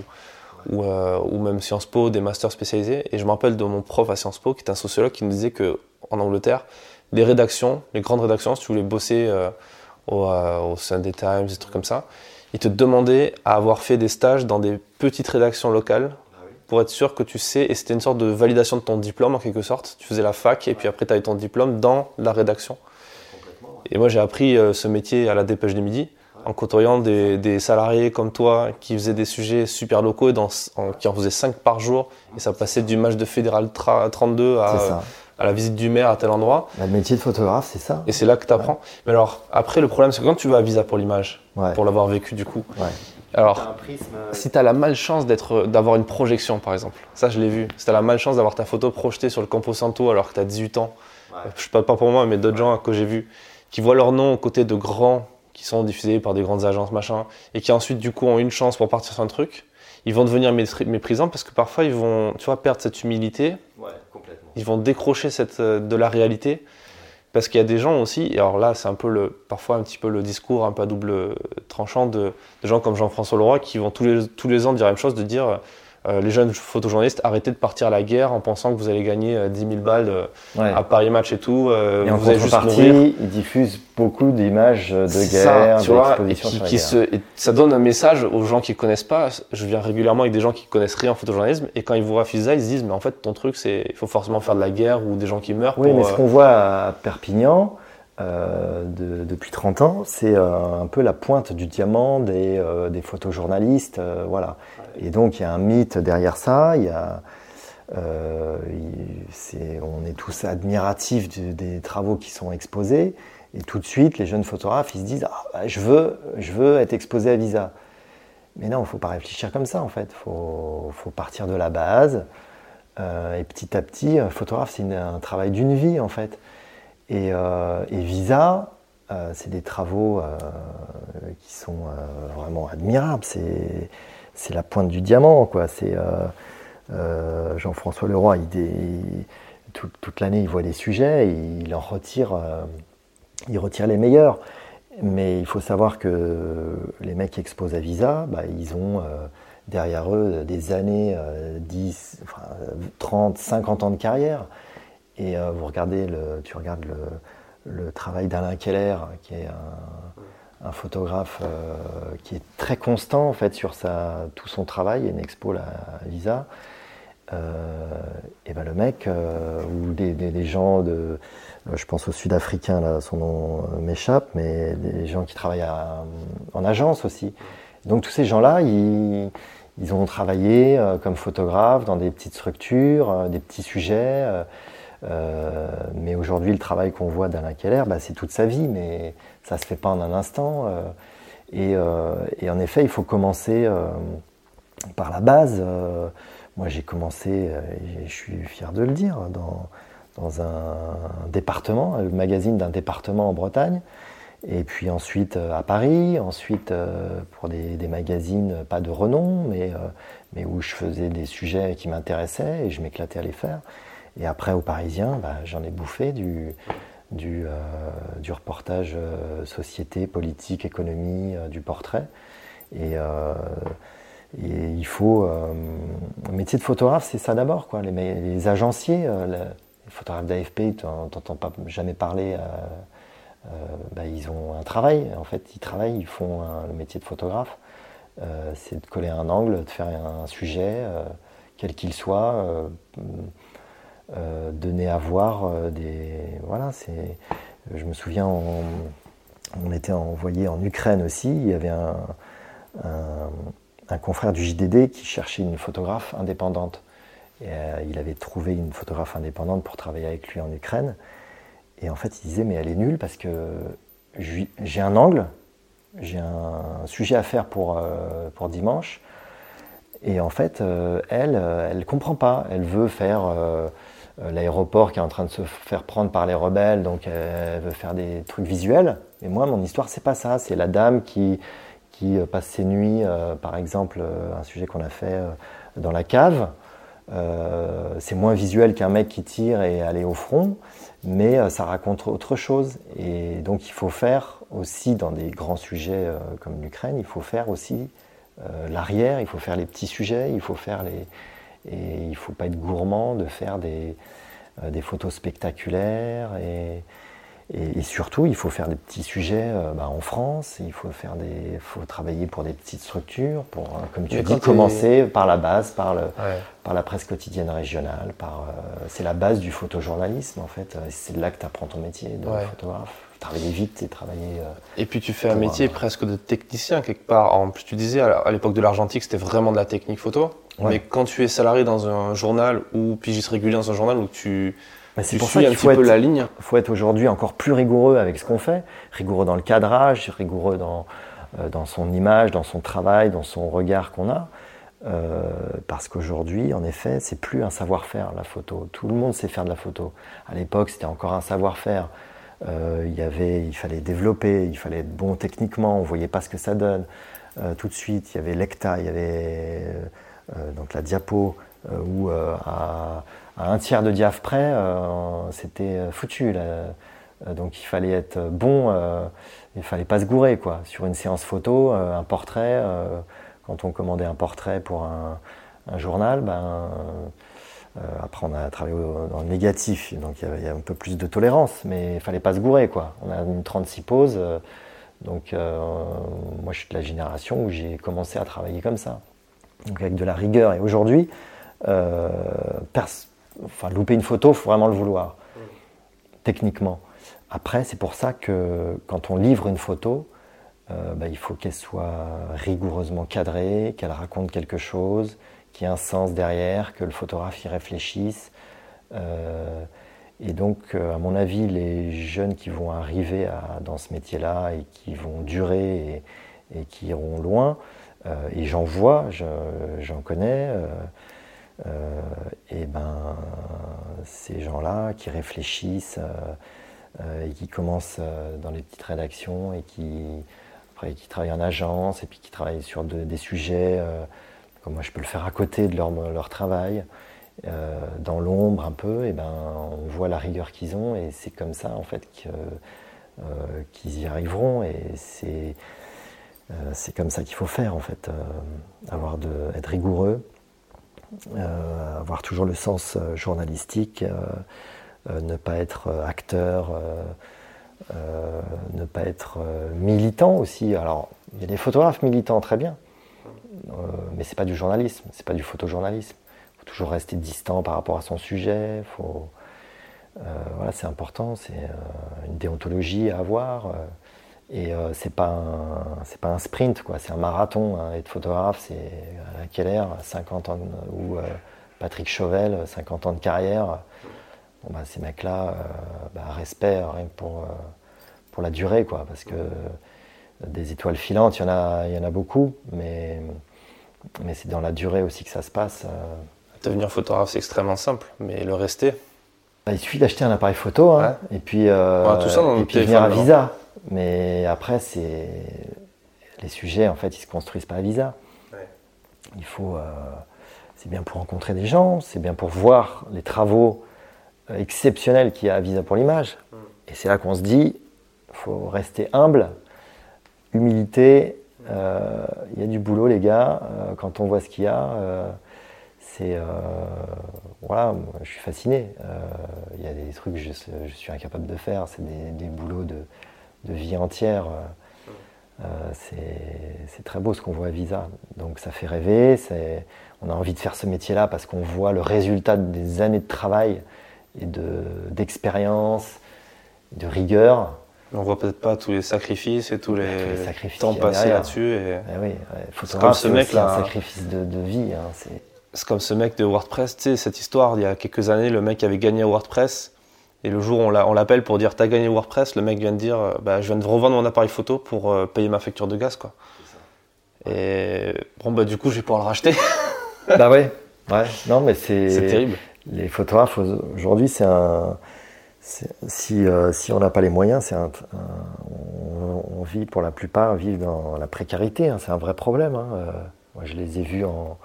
S2: ou, ou, même Sciences Po, des masters spécialisés. Et je me rappelle de mon prof à Sciences Po, qui est un sociologue, qui nous disait qu'en Angleterre, les rédactions, les grandes rédactions, si tu voulais bosser au, au Sunday Times, des trucs comme ça, ils te demandaient à avoir fait des stages dans des petites rédactions locales pour être sûr que tu sais, et c'était une sorte de validation de ton diplôme en quelque sorte. Tu faisais la fac et puis après tu avais ton diplôme dans la rédaction. Et moi j'ai appris euh, ce métier à la dépêche du midi en côtoyant des, salariés comme toi qui faisaient des sujets super locaux et dans, qui en faisaient 5 par jour et ça passait du match de Fédéral 32 à, à la visite du maire à tel endroit.
S1: Bah, le métier de photographe, c'est ça.
S2: Et c'est là que tu apprends. Mais alors, après, le problème, c'est que quand tu vas à Visa pour l'image, pour l'avoir vécu du coup, alors, euh, si tu as la malchance d'avoir une projection, par exemple, ça je l'ai vu, si tu as la malchance d'avoir ta photo projetée sur le Campo Santo alors que tu as 18 ans, je ne parle pas pour moi, mais d'autres gens que j'ai vus, qui voient leur nom aux côtés de grands qui sont diffusés par des grandes agences, machin, et qui ensuite, du coup, ont une chance pour partir sur un truc, ils vont devenir méprisants parce que parfois, ils vont, tu vois, perdre cette humilité. Ouais, complètement. Ils vont décrocher cette, euh, de la réalité. Parce qu'il y a des gens aussi, et alors là, c'est un peu le, parfois un petit peu le discours un peu double tranchant de, de gens comme Jean-François Leroy qui vont tous les, tous les ans dire la même chose, de dire euh, les jeunes photojournalistes, arrêtez de partir à la guerre en pensant que vous allez gagner 10 euh, 000 balles euh, à Paris Match et tout.
S1: et en contrepartie, ils diffusent beaucoup d'images de guerre,
S2: ça, ça donne un message aux gens qui ne connaissent pas. Je viens régulièrement avec des gens qui connaissent rien en photojournalisme et quand ils vous refusent ça, ils se disent mais en fait ton truc c'est il faut forcément faire de la guerre ou des gens qui meurent.
S1: Oui, mais ce qu'on voit à Perpignan. de, depuis 30 ans, c'est un peu la pointe du diamant des, des photojournalistes. voilà. Et donc il y a un mythe derrière ça. Euh, on est tous admiratifs des travaux qui sont exposés. Et tout de suite, les jeunes photographes, ils se disent ah, bah, je, veux, je veux être exposé à Visa. Mais non, il ne faut pas réfléchir comme ça en fait. Il faut, partir de la base. Euh, et petit à petit, photographe, c'est un travail d'une vie en fait. Et, euh, Visa, c'est des travaux qui sont vraiment admirables. C'est la pointe du diamant, quoi. Euh, euh, Jean-François Leroy, il, toute l'année, il voit des sujets, et il en retire, euh, il retire les meilleurs. Mais il faut savoir que les mecs qui exposent à Visa, bah, ils ont derrière eux des années, 10, 30, 50 ans de carrière. Et vous regardez le, tu regardes le, le travail d'Alain Keller, qui est un, un photographe euh, qui est très constant en fait sur sa, tout son travail, une expo la Visa. Euh, et ben le mec, euh, ou des, gens de, je pense au Sud-Africain, là, son nom m'échappe, mais des gens qui travaillent en agence aussi. Donc tous ces gens-là, ils, ils, ont travaillé comme photographes dans des petites structures, des petits sujets. Mais aujourd'hui, le travail qu'on voit d'Alain Keller, bah, c'est toute sa vie, mais ça se fait pas en un instant. Euh, euh, et, en effet, il faut commencer euh, par la base. moi, j'ai commencé, et je suis fier de le dire, dans, un département, le magazine d'un département en Bretagne. Et puis ensuite à Paris, ensuite pour des, magazines pas de renom, mais où je faisais des sujets qui m'intéressaient et je m'éclatais à les faire. Et après au Parisien, bah, j'en ai bouffé du, du, euh, reportage euh, société, politique, économie, euh, du portrait. Et, il faut. le métier de photographe, c'est ça d'abord. Quoi. Les, agenciers, les photographes d'AFP, tu n'entends pas jamais parler. Bah, ils ont un travail. En fait, ils travaillent, ils font le métier de photographe. c'est de coller un angle, de faire un sujet, quel qu'il soit euh, donner à voir euh, des. Voilà, c'est. Je me souviens, on, était envoyé en Ukraine aussi. Il y avait un, un, confrère du JDD qui cherchait une photographe indépendante. Euh, il avait trouvé une photographe indépendante pour travailler avec lui en Ukraine. Et en fait, il disait Mais elle est nulle parce que j'ai un angle, j'ai un sujet à faire pour, pour dimanche. Et en fait, elle, elle ne comprend pas. Elle veut faire euh, l'aéroport qui est en train de se faire prendre par les rebelles, donc elle veut faire des trucs visuels. Et moi, mon histoire, c'est pas ça. C'est la dame qui, qui euh, passe ses nuits, euh, par exemple, un sujet qu'on a fait dans la cave. c'est moins visuel qu'un mec qui tire et aller au front, mais ça raconte autre chose. Et donc il faut faire aussi dans des grands sujets comme l'Ukraine, il faut faire aussi l'arrière, il faut faire les petits sujets, il faut faire les, et il ne faut pas être gourmand de faire des, euh, des photos spectaculaires. Et, et, surtout, il faut faire des petits sujets euh, bah, en France. Il faut, faire des, faut travailler pour des petites structures, pour, euh, comme tu dis, commencer par la base, par, le, par la presse quotidienne régionale. Par, c'est la base du photojournalisme, en fait. C'est là que tu apprends ton métier de photographe travailler vite et travailler.
S2: et puis tu fais un métier presque de technicien quelque part. En plus, tu disais à l'époque de l'argentique, c'était vraiment de la technique photo. Mais quand tu es salarié dans un journal ou pigiste régulier dans un journal où tu,
S1: bah, c'est pour ça qu'il faut être, la ligne. Il faut être aujourd'hui encore plus rigoureux avec ce qu'on fait, rigoureux dans le cadrage, rigoureux dans, euh, dans son image, dans son travail, dans son regard qu'on a. Euh, parce qu'aujourd'hui, en effet, c'est plus un savoir-faire la photo. Tout le monde sait faire de la photo. À l'époque, c'était encore un savoir-faire. Euh, il y avait, il fallait développer, il fallait être bon techniquement. On voyait pas ce que ça donne. tout de suite, il y avait l'ECTA, il y avait donc la diapo euh, où euh, à, un tiers de diaph près, c'était foutu. donc il fallait être bon, il fallait pas se gourer quoi. Sur une séance photo, un portrait, quand on commandait un portrait pour un, journal, ben, après, on a travaillé dans le négatif, donc il y, avait, un peu plus de tolérance, mais il fallait pas se gourer, quoi. On a une 36 poses, donc moi je suis de la génération où j'ai commencé à travailler comme ça donc avec de la rigueur. Et aujourd'hui, euh, louper une photo, il faut vraiment le vouloir, techniquement. Après, c'est pour ça que quand on livre une photo, euh, bah, il faut qu'elle soit rigoureusement cadrée, qu'elle raconte quelque chose, qu'il y ait un sens derrière, que le photographe y réfléchisse. Euh, et donc, à mon avis, les jeunes qui vont arriver dans ce métier-là et qui vont durer et qui iront loin, euh, et j'en vois, j'en connais. Euh, euh, et ben, ces gens-là qui réfléchissent et qui commencent dans les petites rédactions et qui, après, qui travaillent en agence et puis qui travaillent sur des sujets comme moi je peux le faire à côté de leur, travail, dans l'ombre un peu, et ben on voit la rigueur qu'ils ont et c'est comme ça en fait qu'ils y arriveront et c'est c'est comme ça qu'il faut faire en fait, avoir de, être rigoureux, avoir toujours le sens journalistique, ne pas être acteur, ne pas être militant aussi. Alors il y a des photographes militants très bien, mais c'est pas du journalisme, c'est pas du photojournalisme faut toujours rester distant par rapport à son sujet. Faut, euh, voilà, c'est important, c'est euh, une déontologie à avoir. Euh, et c'est pas c'est pas un sprint, quoi. C'est un marathon. Hein. Être photographe, c'est à Keller, 50 ans, ou Patrick Chauvel, 50 ans de carrière. Bon, bah, ces mecs-là, bah, respect rien pour pour la durée, quoi, parce que des étoiles filantes, il y en a, il y en a beaucoup, mais mais c'est dans la durée aussi que ça se passe.
S2: Devenir photographe, c'est extrêmement simple, mais le rester.
S1: Bah, il suffit d'acheter un appareil photo hein, et puis, euh,
S2: tout ça
S1: et puis venir à Visa. Mais après, c'est les sujets, en fait, ils se construisent pas à Visa. Il faut, euh, c'est bien pour rencontrer des gens, c'est bien pour voir les travaux euh, exceptionnels qu'il y a à Visa pour l'image. Mm. Et c'est là qu'on se dit, faut rester humble, humilité. Il y a du boulot, les gars. quand on voit ce qu'il y a c'est euh, voilà, je suis fasciné. Euh, il y a des trucs que je, suis incapable de faire, c'est des, boulots de, vie entière. Euh, c'est très beau ce qu'on voit à Visa. Donc ça fait rêver. On a envie de faire ce métier-là parce qu'on voit le résultat des années de travail et d'expérience, de, rigueur.
S2: On voit peut-être pas tous les sacrifices et tous les, temps passés là-dessus. Et...
S1: Eh oui, faut comme ce mec là. un sacrifice de, de vie. Hein,
S2: c'est comme ce mec de WordPress, tu sais, cette histoire, il y a quelques années, le mec avait gagné WordPress, et le jour où on l'appelle pour dire t'as gagné WordPress, le mec vient de dire euh, bah, je viens de revendre mon appareil photo pour euh, payer ma facture de gaz, quoi. Et bon, bah du coup, je vais pouvoir le racheter.
S1: bah ouais, ouais, non, mais c'est.
S2: C'est terrible.
S1: Les photographes, aujourd'hui, c'est un. Si, euh, si on n'a pas les moyens, c'est un, on, vit pour la plupart vivent dans la précarité. Hein, c'est un vrai problème. Hein. moi, je les ai vus en,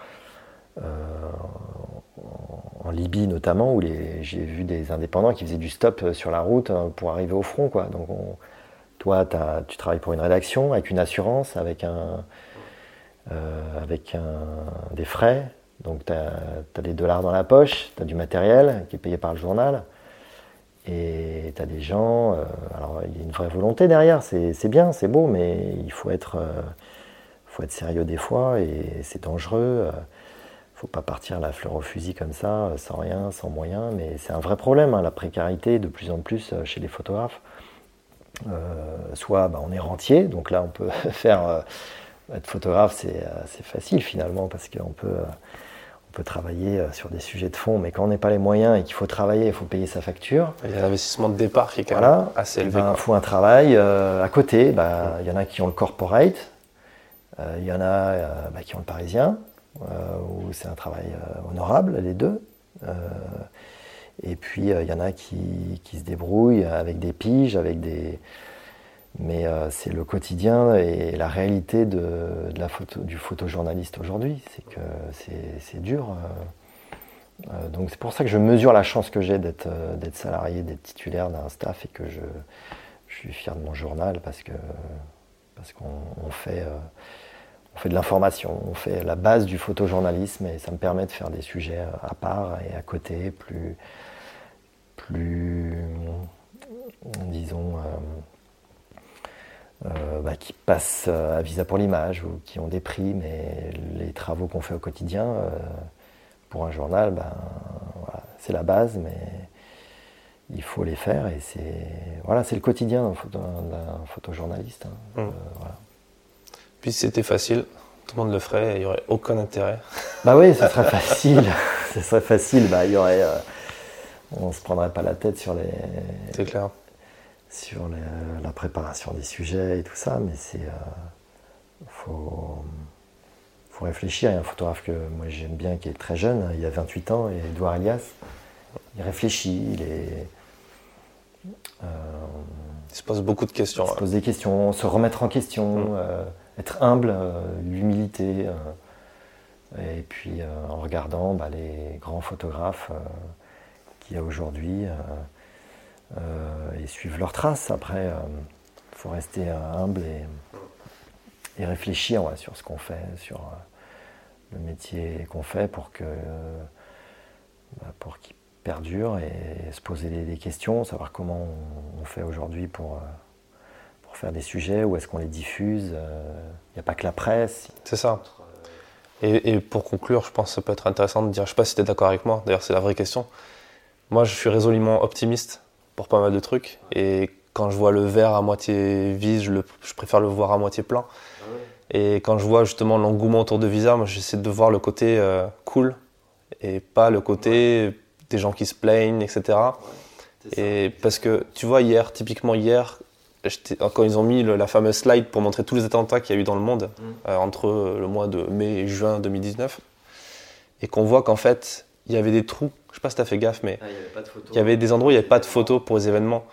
S1: en Libye notamment, où j'ai vu des indépendants qui faisaient du stop euh, sur la route euh, pour arriver au front. Quoi. Donc toi, tu travailles pour une rédaction avec une assurance, avec, un, avec un, des frais. Donc tu as, des dollars dans la poche, tu as du matériel qui est payé par le journal. Et tu as des gens. alors il y a une vraie volonté derrière, c'est bien, c'est beau, mais il faut être, faut être sérieux des fois et c'est dangereux faut pas partir la fleur au fusil comme ça, euh, sans rien, sans moyens, mais c'est un vrai problème, hein, la précarité de plus en plus euh, chez les photographes. Euh, soit bah, on est rentier, donc là on peut faire être photographe, c'est facile finalement parce qu'on peut, on peut travailler sur des sujets de fond, mais quand on n'a pas les moyens et qu'il faut travailler, il faut payer sa facture.
S2: Il y a l'investissement de départ qui est quand même assez élevé.
S1: Ben, il faut un travail à côté. Bah, il y en a qui ont le corporate, il y en a bah, qui ont le parisien. Euh, où c'est un travail euh, honorable, les deux. Euh, et puis il y en a qui, qui, se débrouillent avec des piges, avec des. Mais c'est le quotidien et la réalité de, de la photo, du photojournaliste aujourd'hui. C'est que c'est dur. donc c'est pour ça que je mesure la chance que j'ai d'être salarié, d'être titulaire d'un staff et que je, je, suis fier de mon journal parce que parce qu'on fait on fait de l'information, on fait la base du photojournalisme et ça me permet de faire des sujets à part et à côté, plus, plus disons, euh, euh, bah, qui passent à Visa pour l'image ou qui ont des prix, mais les travaux qu'on fait au quotidien, euh, pour un journal, ben, c'est la base, mais il faut les faire et c'est voilà, c'est le quotidien d'un photojournaliste. Hein. Mmh.
S2: Puis si c'était facile, tout le monde le ferait, il n'y aurait aucun intérêt.
S1: Bah oui, ce serait facile. ce serait facile. Bah, il y aurait, euh, on ne se prendrait pas la tête sur les.
S2: C'est clair.
S1: Sur la préparation des sujets et tout ça, mais c'est. Euh, faut, faut réfléchir. Il y a un photographe que moi j'aime bien qui est très jeune, il a 28 ans, et Edouard Elias. Il réfléchit, il est.
S2: Euh, il se pose beaucoup de questions.
S1: Il se pose des questions, se remettre en question. Mm être humble, euh, l'humilité. Euh, et puis euh, en regardant bah, les grands photographes qu'il y a aujourd'hui et suivre leurs traces. Après, faut rester humble et, et réfléchir sur ce qu'on fait, sur le métier qu'on fait pour que bah, pour qu'il perdure et se poser des, questions, savoir comment on, fait aujourd'hui pour, pour faire des sujets, où est-ce qu'on les diffuse. Il n'y a pas que la presse.
S2: C'est ça. Et, pour conclure, je pense que ça peut être intéressant de dire, je ne sais pas si tu es d'accord avec moi, d'ailleurs c'est la vraie question. Moi je suis résolument optimiste pour pas mal de trucs. Et quand je vois le verre à moitié vide, je, je préfère le voir à moitié plein. Et quand je vois justement l'engouement autour de Visa, moi j'essaie de voir le côté euh, cool et pas le côté des gens qui se plaignent, etc. et parce que tu vois, hier, typiquement hier, quand ils ont mis la fameuse slide pour montrer tous les attentats qu'il y a eu dans le monde mm. euh, entre le mois de mai et juin 2019, et qu'on voit qu'en fait, il y avait des trous. Je sais pas si tu as fait gaffe, mais ah, il, y avait des endroits où il n'y avait pas de photos pour les événements.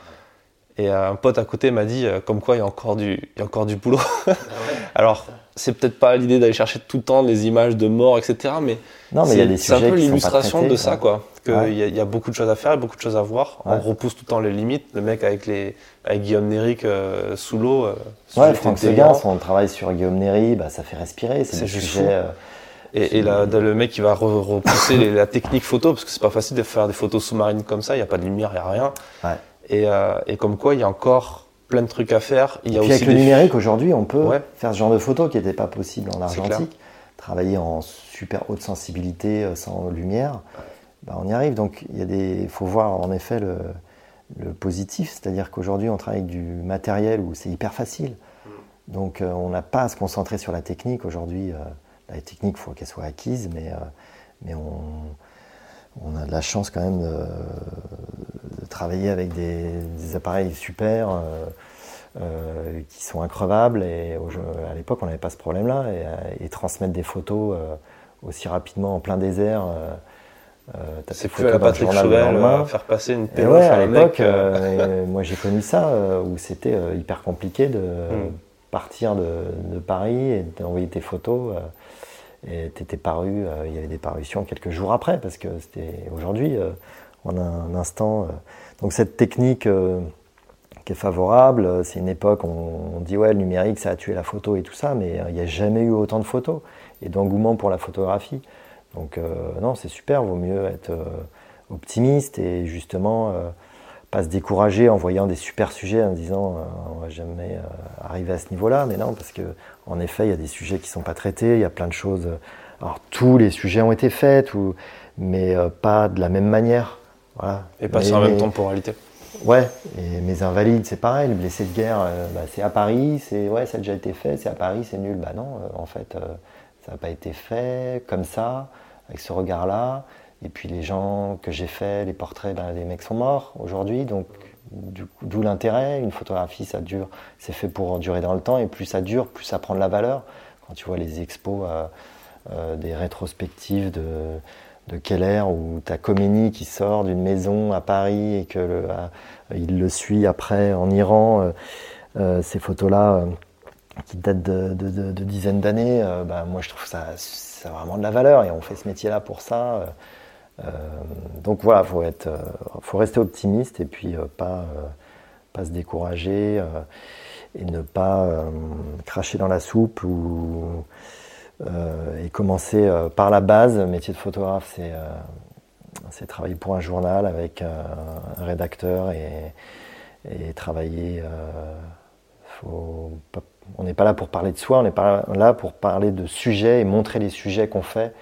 S2: Et euh, un pote à côté m'a dit, euh, comme quoi il y a encore du, il y a encore du boulot. Ah Alors, c'est peut-être pas l'idée d'aller chercher tout le temps les images de morts, etc. Mais,
S1: non, mais
S2: c'est un peu l'illustration de ça, quoi. Qu'il y, a beaucoup de choses à faire, beaucoup de choses à voir. On repousse tout le temps les limites. Le mec avec, les, avec Guillaume Néric euh, sous l'eau. Euh,
S1: ouais, Franck Seguin, son travail sur Guillaume Néry, bah, ça fait respirer. C'est juste sujets. Euh,
S2: et, et le mec qui va repousser la technique photo, parce que c'est pas facile de faire des photos sous-marines comme ça, il n'y a pas de lumière, il n'y a rien. Ouais. Et, et, comme quoi, il y a encore plein de trucs à faire. Il y a
S1: puis avec le numérique, aujourd'hui, on peut faire ce genre de photos qui n'était pas possible en argentique. Travailler en super haute sensibilité, sans lumière. Bah, on y arrive. Donc il y a des, faut voir en effet le, positif, c'est-à-dire qu'aujourd'hui on travaille avec du matériel où c'est hyper facile. Donc euh, on n'a pas à se concentrer sur la technique. Aujourd'hui, euh, la technique, il faut qu'elle soit acquise, mais, euh, mais on, a de la chance quand même de, travailler avec des, appareils super. qui sont increvables et à l'époque on n'avait pas ce problème là et, et, transmettre des photos aussi rapidement en plein désert
S2: euh, c'est plus à Patrick euh, faire passer une
S1: péloche ouais, à l'époque. Euh, moi j'ai connu ça où c'était hyper compliqué de hmm. partir de, Paris et d'envoyer tes photos. Et paru, il y avait des parutions quelques jours après parce que c'était aujourd'hui en un, instant. donc cette technique qui est favorable, c'est une époque où on, dit ouais le numérique ça a tué la photo et tout ça, mais il n'y a jamais eu autant de photos et d'engouement pour la photographie. Donc euh, non, c'est super, vaut mieux être euh, optimiste et justement euh, pas se décourager en voyant des super sujets en disant on va jamais arriver à ce niveau-là, mais non, parce que en effet, il y a des sujets qui sont pas traités, il y a plein de choses. Alors tous les sujets ont été faits, mais pas de la même manière. Voilà.
S2: Et pas sur la même temporalité.
S1: Ouais, et mes invalides, c'est pareil, le blessé de guerre, bah, c'est à Paris, c'est ouais, ça a déjà été fait, c'est à Paris, c'est nul. Bah non, en fait, ça n'a pas été fait comme ça avec ce regard-là. Et puis les gens que j'ai fait, les portraits, ben, les mecs sont morts aujourd'hui, donc d'où l'intérêt. Une photographie, ça dure, c'est fait pour durer dans le temps, et plus ça dure, plus ça prend de la valeur. Quand tu vois les expos, euh, euh, des rétrospectives de, de Keller, où tu as Khomeini qui sort d'une maison à Paris et que le, euh, il le suit après en Iran, ces photos-là qui datent de, dizaines d'années, ben, moi je trouve ça ça a vraiment de la valeur et on fait ce métier-là pour ça. Euh, euh, donc voilà, faut être, euh, faut rester optimiste et puis pas, pas se décourager et ne pas cracher dans la soupe ou et commencer par la base. Le métier de photographe, c'est c'est travailler pour un journal avec un, rédacteur et, et travailler. on n'est pas là pour parler de soi, on pas là pour parler de sujets et montrer les sujets qu'on fait.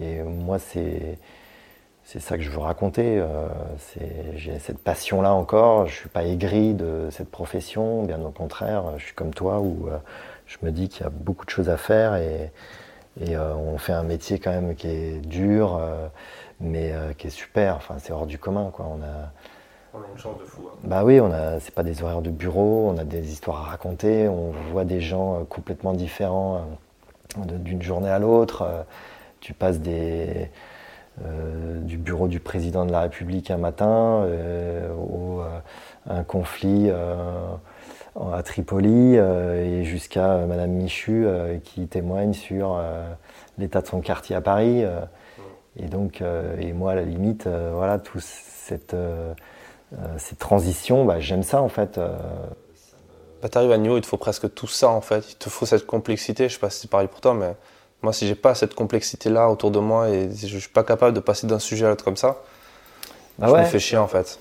S1: Et moi, c'est c'est ça que je veux raconter. Euh, j'ai cette passion-là encore. Je suis pas aigri de cette profession, bien au contraire. Je suis comme toi où euh, je me dis qu'il y a beaucoup de choses à faire et, euh, on fait un métier quand même qui est dur, mais qui est super. Enfin, c'est hors du commun, quoi. On a
S2: on a une chance de fou. Hein.
S1: Bah oui, on a, c'est pas des horaires de bureau, on a des histoires à raconter, on voit des gens complètement différents d'une journée à l'autre. Tu passes des, du bureau du président de la République un matin au un conflit à Tripoli et jusqu'à Madame Michu qui témoigne sur l'état de son quartier à Paris. Et donc, et moi à la limite, voilà, tout cette euh, ces transitions, bah, j'aime ça en fait. Euh,
S2: bah, tu arrives à niveau, il te faut presque tout ça en fait. Il te faut cette complexité. Je sais pas si c'est pareil pour toi, mais moi, si j'ai pas cette complexité-là autour de moi et je suis pas capable de passer d'un sujet à l'autre comme ça, bah je me fais chier en fait.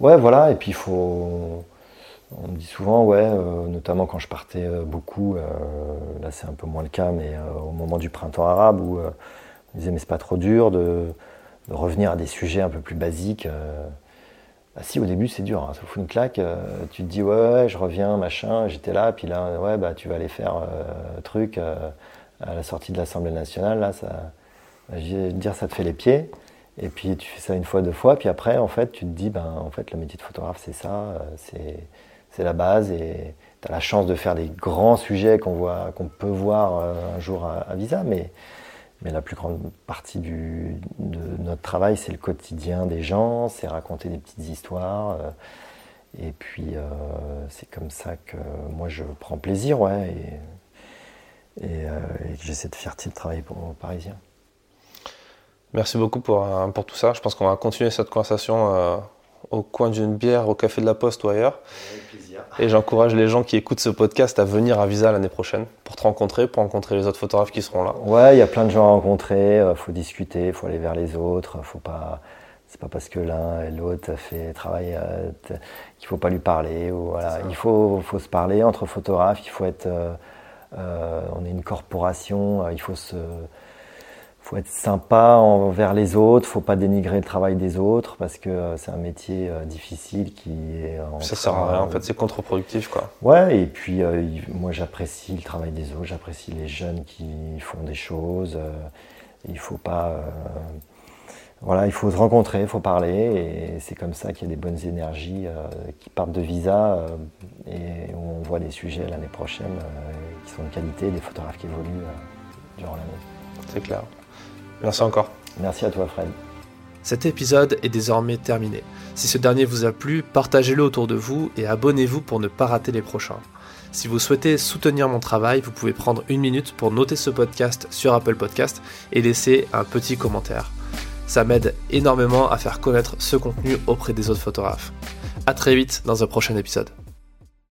S1: Ouais, voilà. Et puis il faut. On me dit souvent, ouais, euh, notamment quand je partais euh, beaucoup, euh, là c'est un peu moins le cas, mais au moment du printemps arabe où on disait mais c'est pas trop dur de, de, revenir à des sujets un peu plus basiques. Bah si, au début, c'est dur, hein, ça fout une claque. Euh, tu te dis, ouais, je reviens, machin, j'étais là, puis là, ouais, bah, tu vas aller faire euh, truc euh, à la sortie de l'Assemblée nationale, là, ça, dire, ça te fait les pieds. Et puis tu fais ça une fois, deux fois, puis après, en fait, tu te dis, ben, en fait, le métier de photographe, c'est ça, c'est la base, et tu as la chance de faire des grands sujets qu'on qu'on peut voir un jour à, Visa, mais la plus grande partie de notre travail, c'est le quotidien des gens, c'est raconter des petites histoires. Euh, et puis, euh, c'est comme ça que moi, je prends plaisir, ouais. Euh, et, j'ai cette fierté de travailler pour les Parisiens.
S2: Merci beaucoup pour, pour tout ça. Je pense qu'on va continuer cette conversation au coin d'une bière, au Café de la Poste ou ailleurs. Et j'encourage les gens qui écoutent ce podcast à venir à Visa l'année prochaine pour te rencontrer, pour rencontrer les autres photographes qui seront là.
S1: Ouais, il y a plein de gens à rencontrer, il euh, faut discuter, il faut aller vers les autres, faut pas c'est pas parce que l'un et l'autre fait travail euh, qu'il faut pas lui parler ou voilà, il faut faut se parler entre photographes, il faut être euh, on est une corporation, il faut se faut être sympa envers les autres, faut pas dénigrer le travail des autres parce que euh, c'est un métier euh, difficile qui est.
S2: Ça sert à rien, en fait, c'est contre-productif quoi.
S1: Ouais, et puis euh, moi j'apprécie le travail des autres, j'apprécie les jeunes qui font des choses. il faut pas. Voilà, il faut se rencontrer, il faut parler, et c'est comme ça qu'il y a des bonnes énergies qui partent de Visa et on voit des sujets l'année prochaine qui sont de qualité, des photographes qui évoluent durant l'année.
S2: C'est clair. Merci encore.
S1: Merci à toi Fred.
S2: Cet épisode est désormais terminé. Si ce dernier vous a plu, partagez-le autour de vous et abonnez-vous pour ne pas rater les prochains. Si vous souhaitez soutenir mon travail, vous pouvez prendre une minute pour noter ce podcast sur Apple Podcast et laisser un petit commentaire. Ça m'aide énormément à faire connaître ce contenu auprès des autres photographes. A très vite dans un prochain épisode.